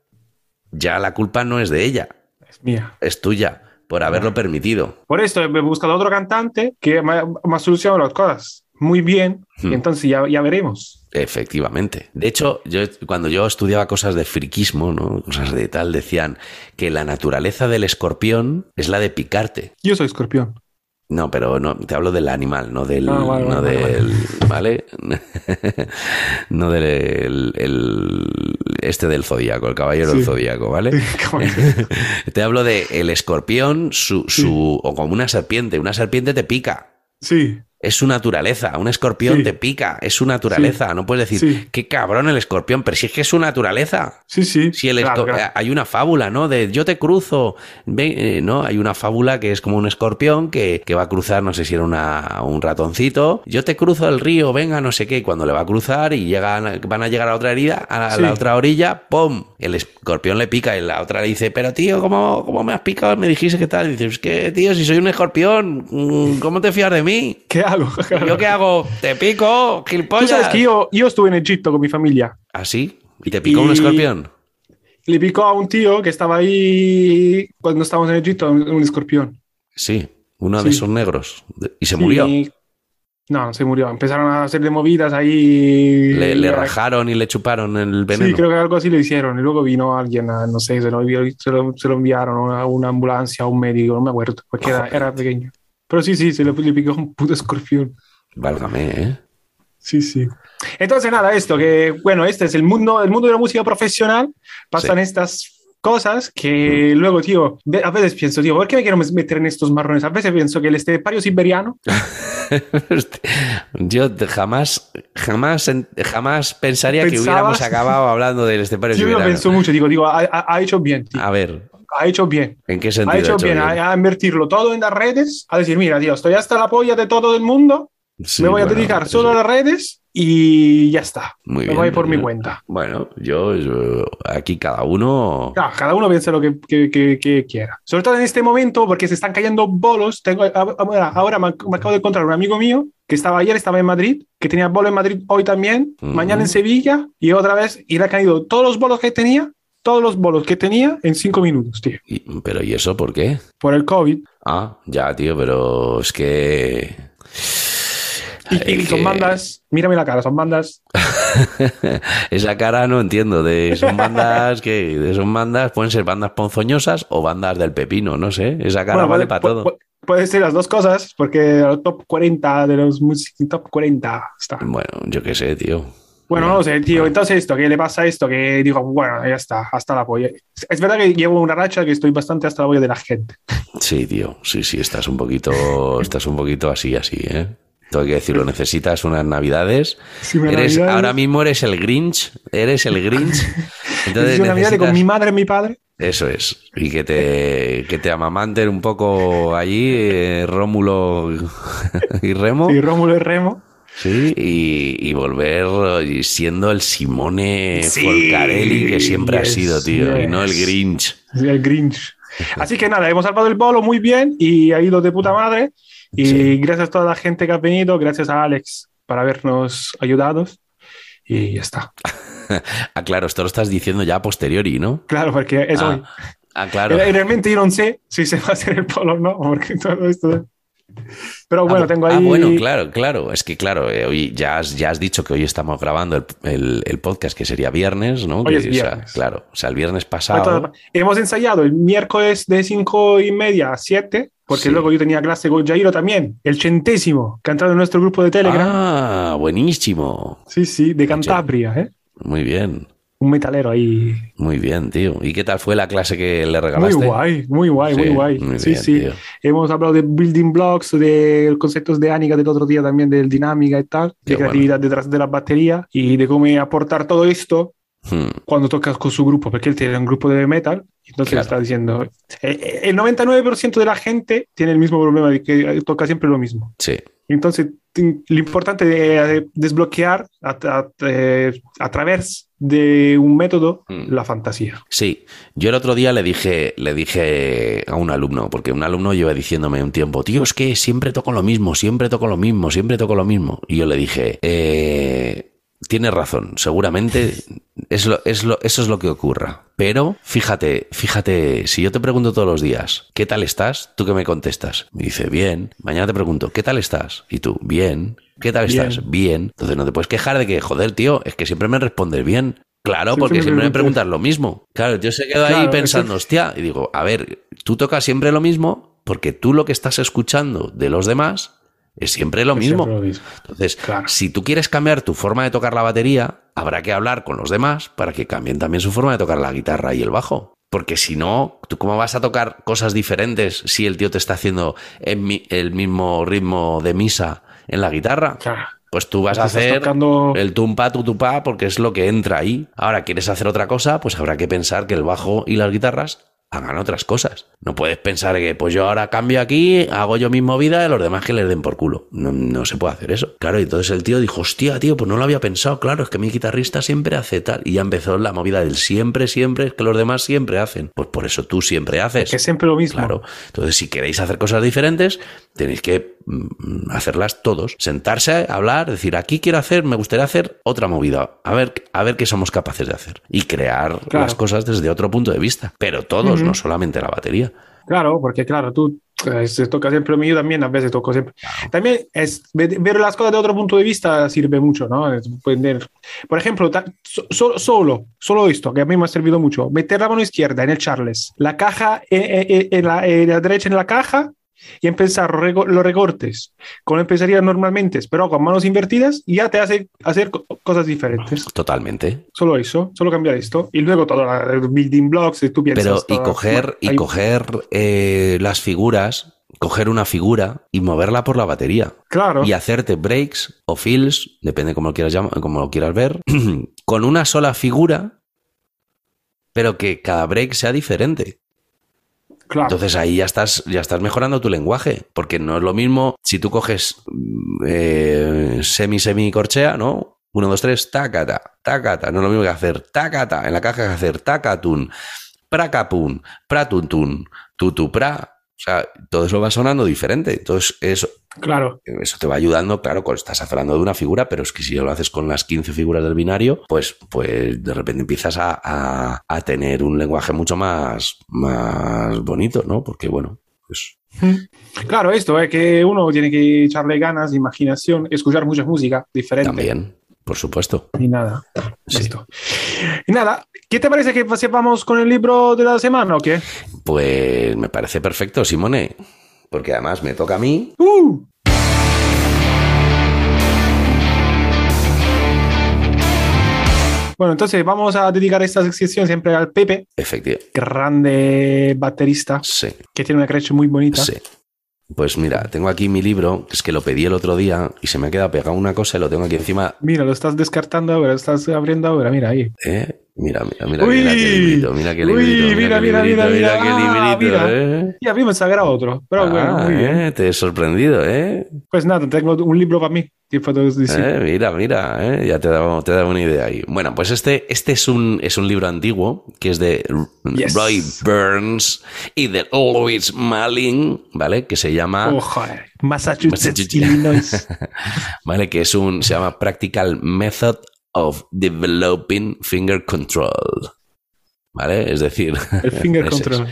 ya la culpa no es de ella, Es mía. es tuya por haberlo permitido. Por esto he buscado otro cantante que me, ha- solucionado las cosas muy bien. Hmm. Y entonces ya, ya veremos. Efectivamente. De hecho, yo cuando yo estudiaba cosas de friquismo, ¿no? cosas de tal, decían que la naturaleza del escorpión es la de picarte. Yo soy escorpión. No, pero no, te hablo del animal, no del, Ah, vale, no vale, del, ¿vale? no del el- el- este del zodíaco, el caballero del zodíaco, ¿vale? te hablo de el escorpión, su, su, o como una serpiente, una serpiente te pica. Sí. Es su naturaleza. Un escorpión Sí. te pica. Es su naturaleza. No puedes decir, Sí. qué cabrón el escorpión, pero si es que es su naturaleza. Sí, sí. Si el Claro. Hay una fábula, ¿no? De yo te cruzo. Eh, ¿no? Hay una fábula que es como un escorpión que, que va a cruzar, no sé si era una- un ratoncito. Yo te cruzo el río, venga, no sé qué. Y cuando le va a cruzar y llegan, van a llegar a otra herida, a la, otra orilla, ¡pum! El escorpión le pica y la otra le dice, pero tío, ¿cómo, cómo me has picado? Me dijiste que tal. Y dices, es que, tío, si soy un escorpión, mm, ¿cómo te fías de mí? ¿Qué hago? ¿Yo qué hago? ¿Te pico? Tú sabes que yo, yo estuve en Egipto con mi familia. ¿Así? ¿Y te picó un Y- escorpión? Le picó a un tío que estaba ahí cuando estábamos en Egipto, un, un escorpión. Sí, uno Sí. de esos negros. Y se Sí. murió. No, no se murió. Empezaron a hacerle movidas ahí. Le, le rajaron y le chuparon el veneno. Sí, creo que algo así lo hicieron. Y luego vino alguien, no sé, se lo, se lo, se lo enviaron a una ambulancia, a un médico, no me acuerdo, porque era, era pequeño. Pero sí, sí, se le, le picó un puto escorpión. Válgame, ¿eh? Sí, sí. Entonces, nada, esto, que bueno, este es el mundo, el mundo de la música profesional. Pasan estas cosas que luego, tío, a veces pienso, tío, ¿por qué me quiero meter en estos marrones? A veces pienso que el estepario siberiano, Yo jamás, jamás, jamás pensaría que Pensaba- hubiéramos acabado hablando del estepario yo lo siberiano. pienso mucho, digo, digo, ha- ha hecho bien, tío. A ver, ha hecho bien. ¿en qué sentido? Ha hecho ha hecho bien, bien? A, a invertirlo todo en las redes, a decir, mira, tío, estoy hasta la polla de todo el mundo, Sí, me voy a bueno, dedicar sí. solo a las redes y ya está. Muy Me bien. voy por muy mi bien. cuenta. Bueno, yo, yo- aquí cada uno. Claro, cada uno piensa lo que, que- que- que quiera. Sobre todo en este momento, porque se están cayendo bolos. Tengo, ahora ahora me, me acabo de encontrar un amigo mío que estaba ayer, estaba en Madrid, que tenía bolo en Madrid hoy también, Ujú. mañana en Sevilla y otra vez, y le ha caído todos los bolos que tenía, todos los bolos que tenía en cinco minutos, tío. Y- pero ¿y eso por qué? Por el COVID. Ah, ya, tío, pero es que. Y, Es y son que- bandas, mírame la cara, son bandas. Esa cara no entiendo. De son bandas que de son bandas pueden ser bandas ponzoñosas o bandas del pepino, no sé. Esa cara Bueno, vale puede, para todo. pu- puede ser las dos cosas, porque el top 40 de los music top 40 está. Bueno, yo qué sé, tío. Bueno, no sé, tío. Entonces, esto, ¿qué le pasa a esto? Que digo, bueno, ya está, hasta la polla. Es verdad que llevo una racha que estoy bastante hasta la polla de la gente. Sí, tío. Sí, sí, estás un poquito, estás un poquito así, así, ¿eh? Tengo que decirlo, necesitas unas navidades. Sí, Eres, navidades. ahora mismo eres el Grinch, eres el Grinch. Entonces Navidad con necesitas- mi madre y mi padre. Eso es. Y que te, que te amamanten un poco allí, eh, Rómulo y Remo. Y Rómulo y Remo. Sí, y, y volver siendo el Simone Sí, Folcarelli que siempre yes, ha sido, tío, y no el yes. Grinch. El Grinch. Así que nada, hemos salvado el bolo muy bien y ha ido de puta madre. Y Sí. gracias a toda la gente que ha venido, gracias a Alex por habernos ayudado. Y ya está. Ah, claro, esto lo estás diciendo ya a posteriori, ¿no? Claro, porque es hoy. Ah, ah, claro. Re- Realmente yo no sé si se va a hacer el polo o no, porque todo esto. Pero bueno, ah, tengo ahí. ah, bueno, claro, claro. Es que, claro, eh, hoy ya has, ya has dicho que hoy estamos grabando el, el- el podcast, que sería viernes, ¿no? Hoy Que, es o sea, viernes. claro, o sea, el viernes pasado. Hemos ensayado el miércoles de cinco y media a 7, porque Sí. luego yo tenía clase con Jairo también, el centésimo, que ha entrado en nuestro grupo de Telegram. Ah, buenísimo. Sí, sí, de Cantabria, ¿eh? Muy bien, Un metalero ahí. muy bien, tío. ¿Y qué tal fue la clase que le Muy regalaste? guay, muy guay, muy Sí, guay. muy sí, bien, sí. tío. Hemos hablado de building blocks, de conceptos de Ánica del otro día también, del dinámica y tal, Qué de creatividad detrás de la batería y de cómo aportar todo esto Hmm, cuando tocas con su grupo, porque él tiene un grupo de metal, entonces Claro. está diciendo, eh, eh, el 99% de la gente tiene el mismo problema de que eh, toca siempre lo mismo. sí, Entonces, lo importante es desbloquear a, a- eh, a través de un método Mm. la fantasía. sí. Yo el otro día le dije, le dije a un alumno, porque un alumno lleva diciéndome un tiempo, tío, es que siempre toco lo mismo, siempre toco lo mismo, siempre toco lo mismo. Y yo le dije, eh, tienes razón, seguramente es lo, es lo, eso es lo que ocurra. Pero fíjate, fíjate, si yo te pregunto todos los días, ¿qué tal estás? ¿Tú qué me contestas? Me dice, bien. Mañana te pregunto, ¿qué tal estás? Y tú, bien. ¿Qué tal Bien. estás? Bien. Entonces no te puedes quejar de que, joder, tío, es que siempre me respondes bien. Claro, porque siempre me preguntas. lo mismo. Claro, yo se quedo ahí pensando, hostia, y digo, a ver, tú tocas siempre lo mismo porque tú lo que estás escuchando de los demás es siempre lo Es mismo. siempre lo mismo. Entonces, Claro. si tú quieres cambiar tu forma de tocar la batería, habrá que hablar con los demás para que cambien también su forma de tocar la guitarra y el bajo. Porque si no, ¿tú cómo vas a tocar cosas diferentes si el tío te está haciendo el mismo ritmo de misa en la guitarra? Claro. Pues tú vas a hacer tocando- el tumpa, tutupá, porque es lo que entra ahí. Ahora, ¿quieres hacer otra cosa? Pues habrá que pensar que el bajo y las guitarras hagan otras cosas. No puedes pensar que, pues yo ahora cambio aquí, hago yo mi movida y los demás que les den por culo. No, no se puede hacer eso. Claro, y entonces el tío dijo, hostia, tío, pues no lo había pensado. Claro, es que mi guitarrista siempre hace tal. Y ya empezó la movida del siempre, siempre, es que los demás siempre hacen. Pues por eso tú siempre haces. Que es siempre lo mismo. Claro. Entonces, si queréis hacer cosas diferentes, tenéis que hacerlas todos. Sentarse, hablar, decir, aquí quiero hacer, me gustaría hacer otra movida. A ver, a ver qué somos capaces de hacer. Y crear Claro. las cosas desde otro punto de vista. Pero todos, no solamente la batería. Claro, porque claro, tú se toca siempre lo mío también, a veces toco siempre. También es ve- ver las cosas de otro punto de vista sirve mucho, ¿no? Es por ejemplo, so- solo, solo esto, que a mí me ha servido mucho, meter la mano izquierda en el Charles, la caja eh, eh, eh, en, la, en la derecha en la caja y empezar los recortes, como empezaría normalmente, pero con manos invertidas, y ya te hace hacer co- cosas diferentes. Totalmente. Solo eso, solo cambiar esto. Y luego todo el building blocks, y tú piensas. Pero y coger, y coger eh, las figuras, coger una figura y moverla por la batería. Claro. y hacerte breaks o fills, depende como lo quieras llamar, como lo quieras ver, con una sola figura, pero que cada break sea diferente. Entonces ahí ya estás, ya estás mejorando tu lenguaje, porque no es lo mismo si tú coges eh, semi semi corchea, ¿no? Uno, dos, tres, tacata, tacata. No es lo mismo que hacer tacata en la caja que hacer tacatun, pracapun, pratuntun, tutupra. O sea, todo eso va sonando diferente. Entonces, eso, Claro. eso te va ayudando, claro, cuando estás hablando de una figura, pero es que si lo haces con las 15 figuras del binario, pues, pues de repente empiezas a, a- a tener un lenguaje mucho más, más bonito, ¿no? Porque, bueno, pues Claro, esto es que uno tiene que echarle ganas, imaginación, escuchar mucha música diferente. también, por supuesto. Y nada. Sí. Esto. Y nada, ¿qué te parece que sepamos con el libro de la semana o qué? Pues me parece perfecto, Simone, porque además me toca a mí. ¡Uh! Bueno, entonces vamos a dedicar esta sección siempre al Pepe, Efectivamente. grande baterista, Sí, que tiene una creche muy bonita. sí. Pues mira, tengo aquí mi libro, que es que lo pedí el otro día y se me ha quedado pegado una cosa y lo tengo aquí encima. Mira, lo estás descartando ahora, lo estás abriendo ahora, mira ahí. ¿eh? Mira, mira, mira, Uy, mira qué librito, mira qué uy, librito, mira, qué mira, librito, mira, qué mira. Ah, librito, mira. ¿eh? Y a mí me sagrado otro, pero bueno, Ah, muy bien. ¿eh? Te he sorprendido, ¿eh? Pues nada, tengo un libro para mí. Eh, Mira, mira, ¿eh? ya te he dado, te dado una idea ahí. Bueno, pues este, este es, un, es un libro antiguo que es de Yes. Roy Burns y de Louis Malin, ¿vale? Que se llama... Oh, joder. Massachusetts, Massachusetts. Illinois. ¿vale? Que es un, se llama Practical Method of Developing Finger Control. ¿Vale? Es decir, El finger es control.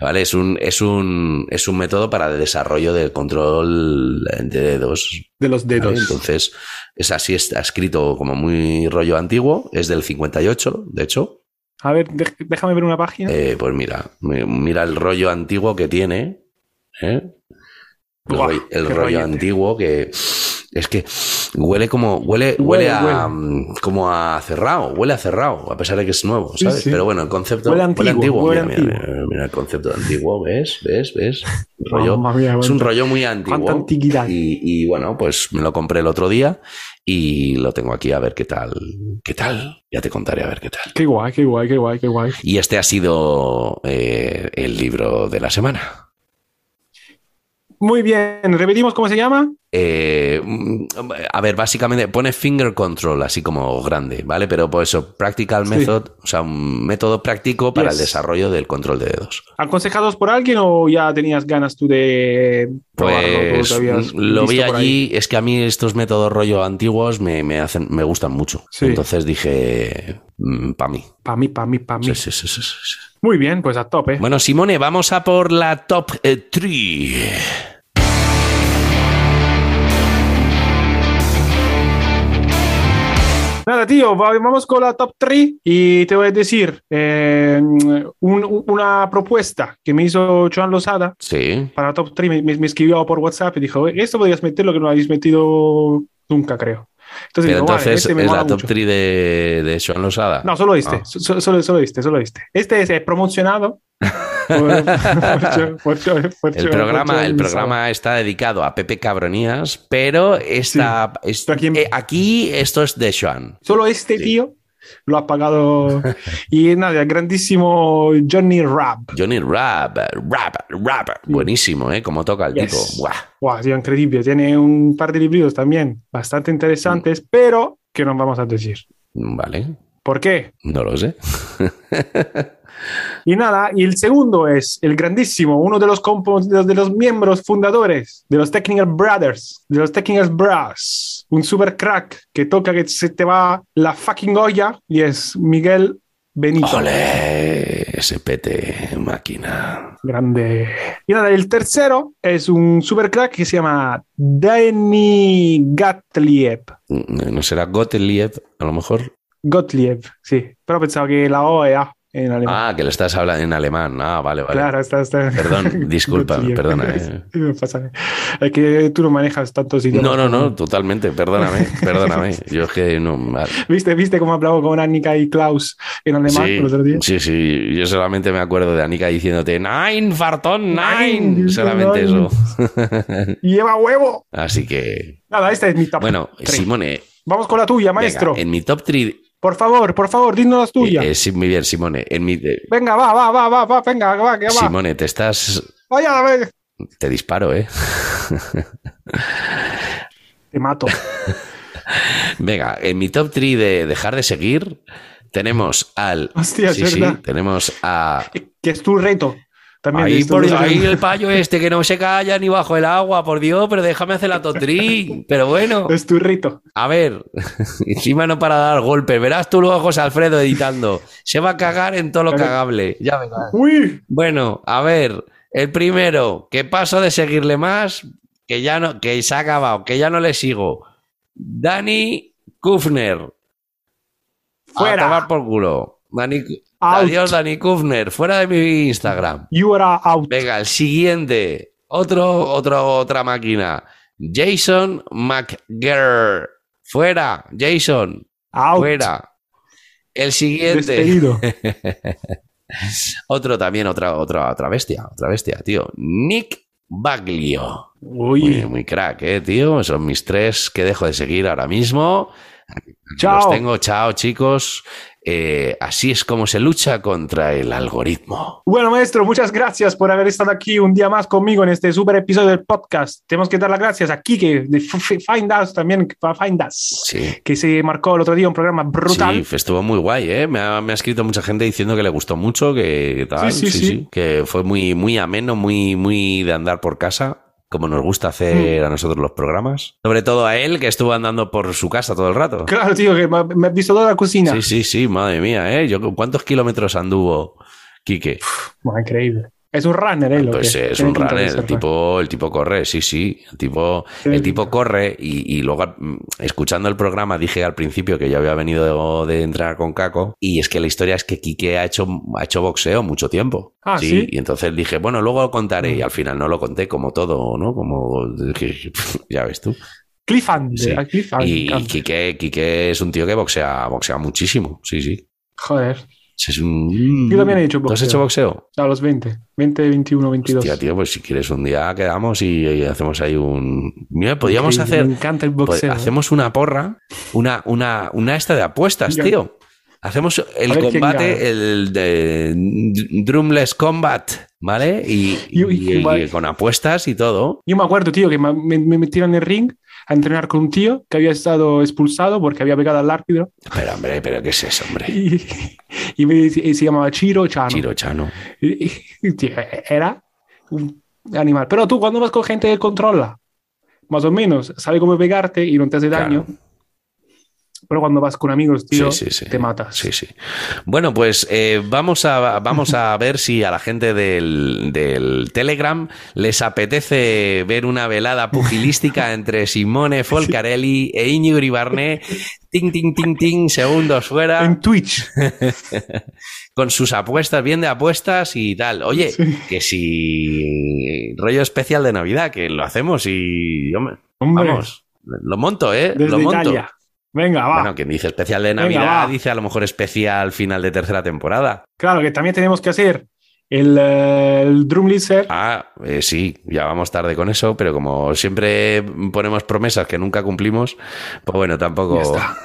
¿vale? Es un, es un, es un método para el desarrollo del control de dedos. De los ¿vale? dedos. Entonces, es así, está escrito como muy rollo antiguo, es del 58, de hecho. A ver, déjame ver una página. Eh, pues mira, mi- mira el rollo antiguo que tiene. ¿eh? El, rollo- el antiguo que es que huele como huele, huele, Huele, a huele. como a cerrado, huele a cerrado, a pesar de que es nuevo, ¿sabes? sí. Pero bueno, el concepto Huele antiguo, huele Mira, antiguo. mira, mira el concepto antiguo, ¿ves? ¿Ves? ¿Ves? Rollo- Mamma mía, es un rollo muy antiguo. Y, y bueno, pues me lo compré el otro día y lo tengo aquí a ver qué tal, qué tal. Ya te contaré a ver qué tal. Qué guay, qué guay, qué guay, qué guay. Y este ha sido eh, el libro de la semana. Muy bien, repetimos cómo se llama. Eh, mm, a ver, básicamente pone finger control así como grande, ¿vale? Pero por eso, practical Sí. method, o sea, un método práctico para Yes. el desarrollo del control de dedos. ¿Aconsejados por alguien o ya tenías ganas tú de probarlo? Pues ¿Tú lo habías lo vi allí, es que a mí estos métodos rollo antiguos me, me hacen, me gustan mucho. Sí. Entonces dije, para mí. Para mí, para mí, para mí. Sí, sí, sí. Muy bien, pues a tope. Bueno, Simone, vamos a por la top 3. Nada, tío, va- vamos con la top 3 y te voy a decir eh, un- una propuesta que me hizo Joan Losada Sí. para la top 3. Me, me- me escribió por WhatsApp y dijo, "Oye, esto podrías meterlo que no lo habéis metido nunca, creo. Entonces, digo, vale, entonces este me es la top mucho. 3 de, de Joan Losada. No, solo este, Ah. so- solo, solo este, solo este. Este es eh, promocionado. El programa, el programa está dedicado a Pepe Cabronías, pero esta, aquí eh, aquí esto es de Joan. Solo este Sí. tío lo ha pagado. y nada, el grandísimo Johnny Rabb. Johnny Rap, rap, rap. Buenísimo, ¿eh? Como toca el Yes. tipo. Buah. Wow, tío, increíble. Tiene un par de libros también bastante interesantes, Mm. pero que no vamos a decir. Vale, ¿Por qué? no lo sé. Y nada, y el segundo es el grandísimo, uno de los, de los, miembros fundadores de los Technical Brothers, de los Technical Bros, un super crack que toca que se te va la fucking olla y es Miguel Benito. Ole, ese pete máquina. Grande. Y nada, el tercero es un super crack que se llama Danny Gottlieb. ¿No será Gottlieb, a lo mejor? Gottlieb, sí. Pero pensaba que la O era en alemán. Ah, que le estás hablando en alemán. Ah, vale, vale. Claro, está, está. Perdón, disculpa, perdona, eh. Es que tú no manejas tantos idiomas. No, no, no, totalmente, perdóname, perdóname. Yo es que no. vale. ¿Viste, ¿Viste cómo hablaba con Annika y Klaus en alemán Sí, el otro día? sí, sí, yo solamente me acuerdo de Anika diciéndote Nein, Fartón, Nein, Nein. Solamente nein. eso. Lleva huevo. Así que, Nada, esta es mi top. bueno. Simone, Vamos con la tuya, venga, maestro. en mi top 3, Por favor, por favor, dinos las tuyas. Eh, eh, sí, muy bien, Simone. En mi, eh, Venga, va, va, va, va, va, venga, va, que va. Simone, te estás. Vaya, ve- Te disparo, ¿eh? Te mato. Venga, en mi top 3 de dejar de seguir, tenemos al. Hostia, es sí, sí, tenemos a. que es tu reto. También Ahí, el payo este que no se calla ni bajo el agua, por Dios, pero déjame hacer la 3. Pero bueno, Es tu rito. a ver, encima no para dar golpes. Verás tú luego a José Alfredo editando. Se va a cagar en todo lo cagable. Ya venga. Uy, Bueno, a ver, el primero, que paso de seguirle más, que ya no, que se ha acabado, que ya no le sigo. Dani Kufner. A Fuera. tomar por culo. Dani, Out. adiós, Dani Kufner. Fuera de mi Instagram. you are out. Venga, el siguiente. Otro, otro, otra máquina. Jason McGurr. Fuera, Jason. Out. Fuera. El siguiente. Otro también, otra, otra, otra bestia, otra bestia, tío. Nick Baglio. Uy. Muy, muy crack, eh, tío. Son mis tres que dejo de seguir ahora mismo. Chao. Los tengo, chao, chicos. Eh, así es como se lucha contra el algoritmo. Bueno, maestro, muchas gracias por haber estado aquí un día más conmigo en este super episodio del podcast. Tenemos que dar las gracias a Kike de Find Us también, Find Us, Sí. que se marcó el otro día un programa brutal. Sí, estuvo muy guay, ¿eh? Me ha, me ha escrito mucha gente diciendo que le gustó mucho, que tal, sí, sí. que fue muy, muy ameno, muy, muy de andar por casa, como nos gusta hacer Mm. a nosotros los programas. Sobre todo a él, que estuvo andando por su casa todo el rato. Claro, tío, que me, me he visto toda la cocina. Sí, sí, sí, madre mía, ¿eh? Yo, ¿Cuántos kilómetros anduvo Quique? Increíble. Es un runner, ¿eh? lo Pues que- es un runner, el tipo, el tipo corre, sí, sí. El tipo, el tipo corre y, y luego, mm, escuchando el programa, dije al principio que yo había venido de, de entrenar con Caco y es que la historia es que Quique ha hecho, ha hecho boxeo mucho tiempo. Ah, ¿sí? Y entonces dije, bueno, luego lo contaré y al final no lo conté como todo, ¿no? Como, ya ves tú. Cliffhanger. Sí. Cliffhanger. Y, y Quique, Quique es un tío que boxea, boxea muchísimo, sí, sí. Joder. Es un... Yo también he hecho ¿Tú has boxeo. hecho boxeo? A los 20. 20, 21, 22. Hostia, tío, pues si quieres un día quedamos y, y hacemos ahí un... Mira, podríamos hacer... Me encanta el boxeo. ¿eh? hacemos una porra, una, una, una esta de apuestas, tío. Hacemos el combate, el de Drumless Combat, ¿vale? Y, con apuestas y todo. Yo me acuerdo, tío, que me, me, me metieron en el ring a entrenar con un tío que había estado expulsado porque había pegado al árbitro. Pero, hombre, pero ¿qué es eso, hombre? Y, y me y se llamaba Chiro Chano. Chiro Chano. Y- tío, era un animal. Pero tú, cuando vas con gente que controla, más o menos, sabe cómo pegarte y no te hace daño. Pero cuando vas con amigos, tío, Sí, sí, sí. te matas. Sí, sí. Bueno, pues eh, vamos, a, vamos a ver si a la gente del, del Telegram les apetece ver una velada pugilística entre Simone Folcarelli e Íñigo Ibarné. Ting, ting, ting, ting, segundos fuera. En Twitch. con sus apuestas, bien de apuestas y tal. Oye, que si rollo especial de Navidad, que lo hacemos y hombre, Hombre, vamos, lo monto, ¿eh? desde lo monto. Italia. Venga, va. Bueno, quien dice especial de Navidad dice a lo mejor especial final de tercera temporada. Claro, que también tenemos que hacer el, eh, el Drum Lizard. Ah, eh, sí, ya vamos tarde con eso, pero como siempre ponemos promesas que nunca cumplimos, pues bueno, tampoco. Ya está.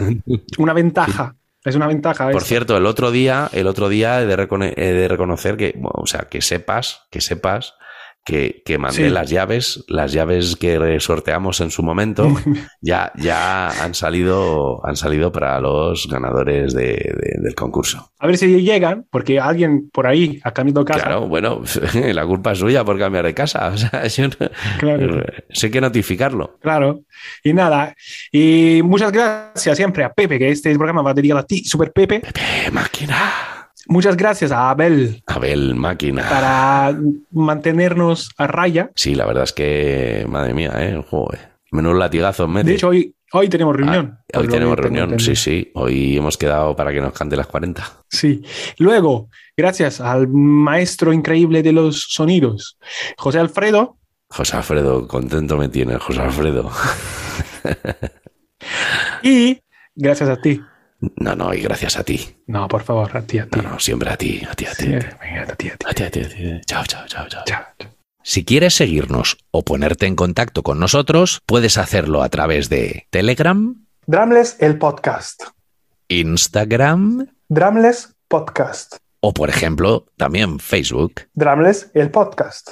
Una ventaja. Es una ventaja. Por cierto, el otro día, el otro día he de, recone- he de reconocer que, bueno, o sea, que sepas, que sepas que, que mandé Sí. las llaves, las llaves que sorteamos en su momento, ya, ya han salido, han salido para los ganadores de- de- del concurso. A ver si llegan, porque alguien por ahí ha cambiado casa. Claro, bueno, la culpa es suya por cambiar de casa. O sea, yo no- Claro. sé que notificarlo. Claro. Y nada. Y muchas gracias siempre a Pepe, que este programa va dedicado a ti, Super Pepe. ¡Eh, máquina! Muchas gracias a Abel Abel, máquina. para mantenernos a raya. Sí, la verdad es que, madre mía, ¿eh? Joder. Menos latigazos mete. De hecho, hoy, hoy tenemos reunión. Ah, hoy tenemos reunión, sí, sí. Hoy hemos quedado para que nos cante las 40. Sí. Luego, gracias al maestro increíble de los sonidos, José Alfredo. José Alfredo, contento me tiene, José Alfredo. Y gracias a ti. No, no, y gracias a ti. No, por favor, a ti, a ti. No, no, siempre a ti, a ti, a ti. Sí, venga, a ti, a ti. A ti, a ti, a ti. Chao, chao, chao, chao. Chao. Si quieres seguirnos o ponerte en contacto con nosotros, puedes hacerlo a través de Telegram, Drumless, el podcast. Instagram Drumless Podcast. o, por ejemplo, también Facebook. Drumless, el podcast.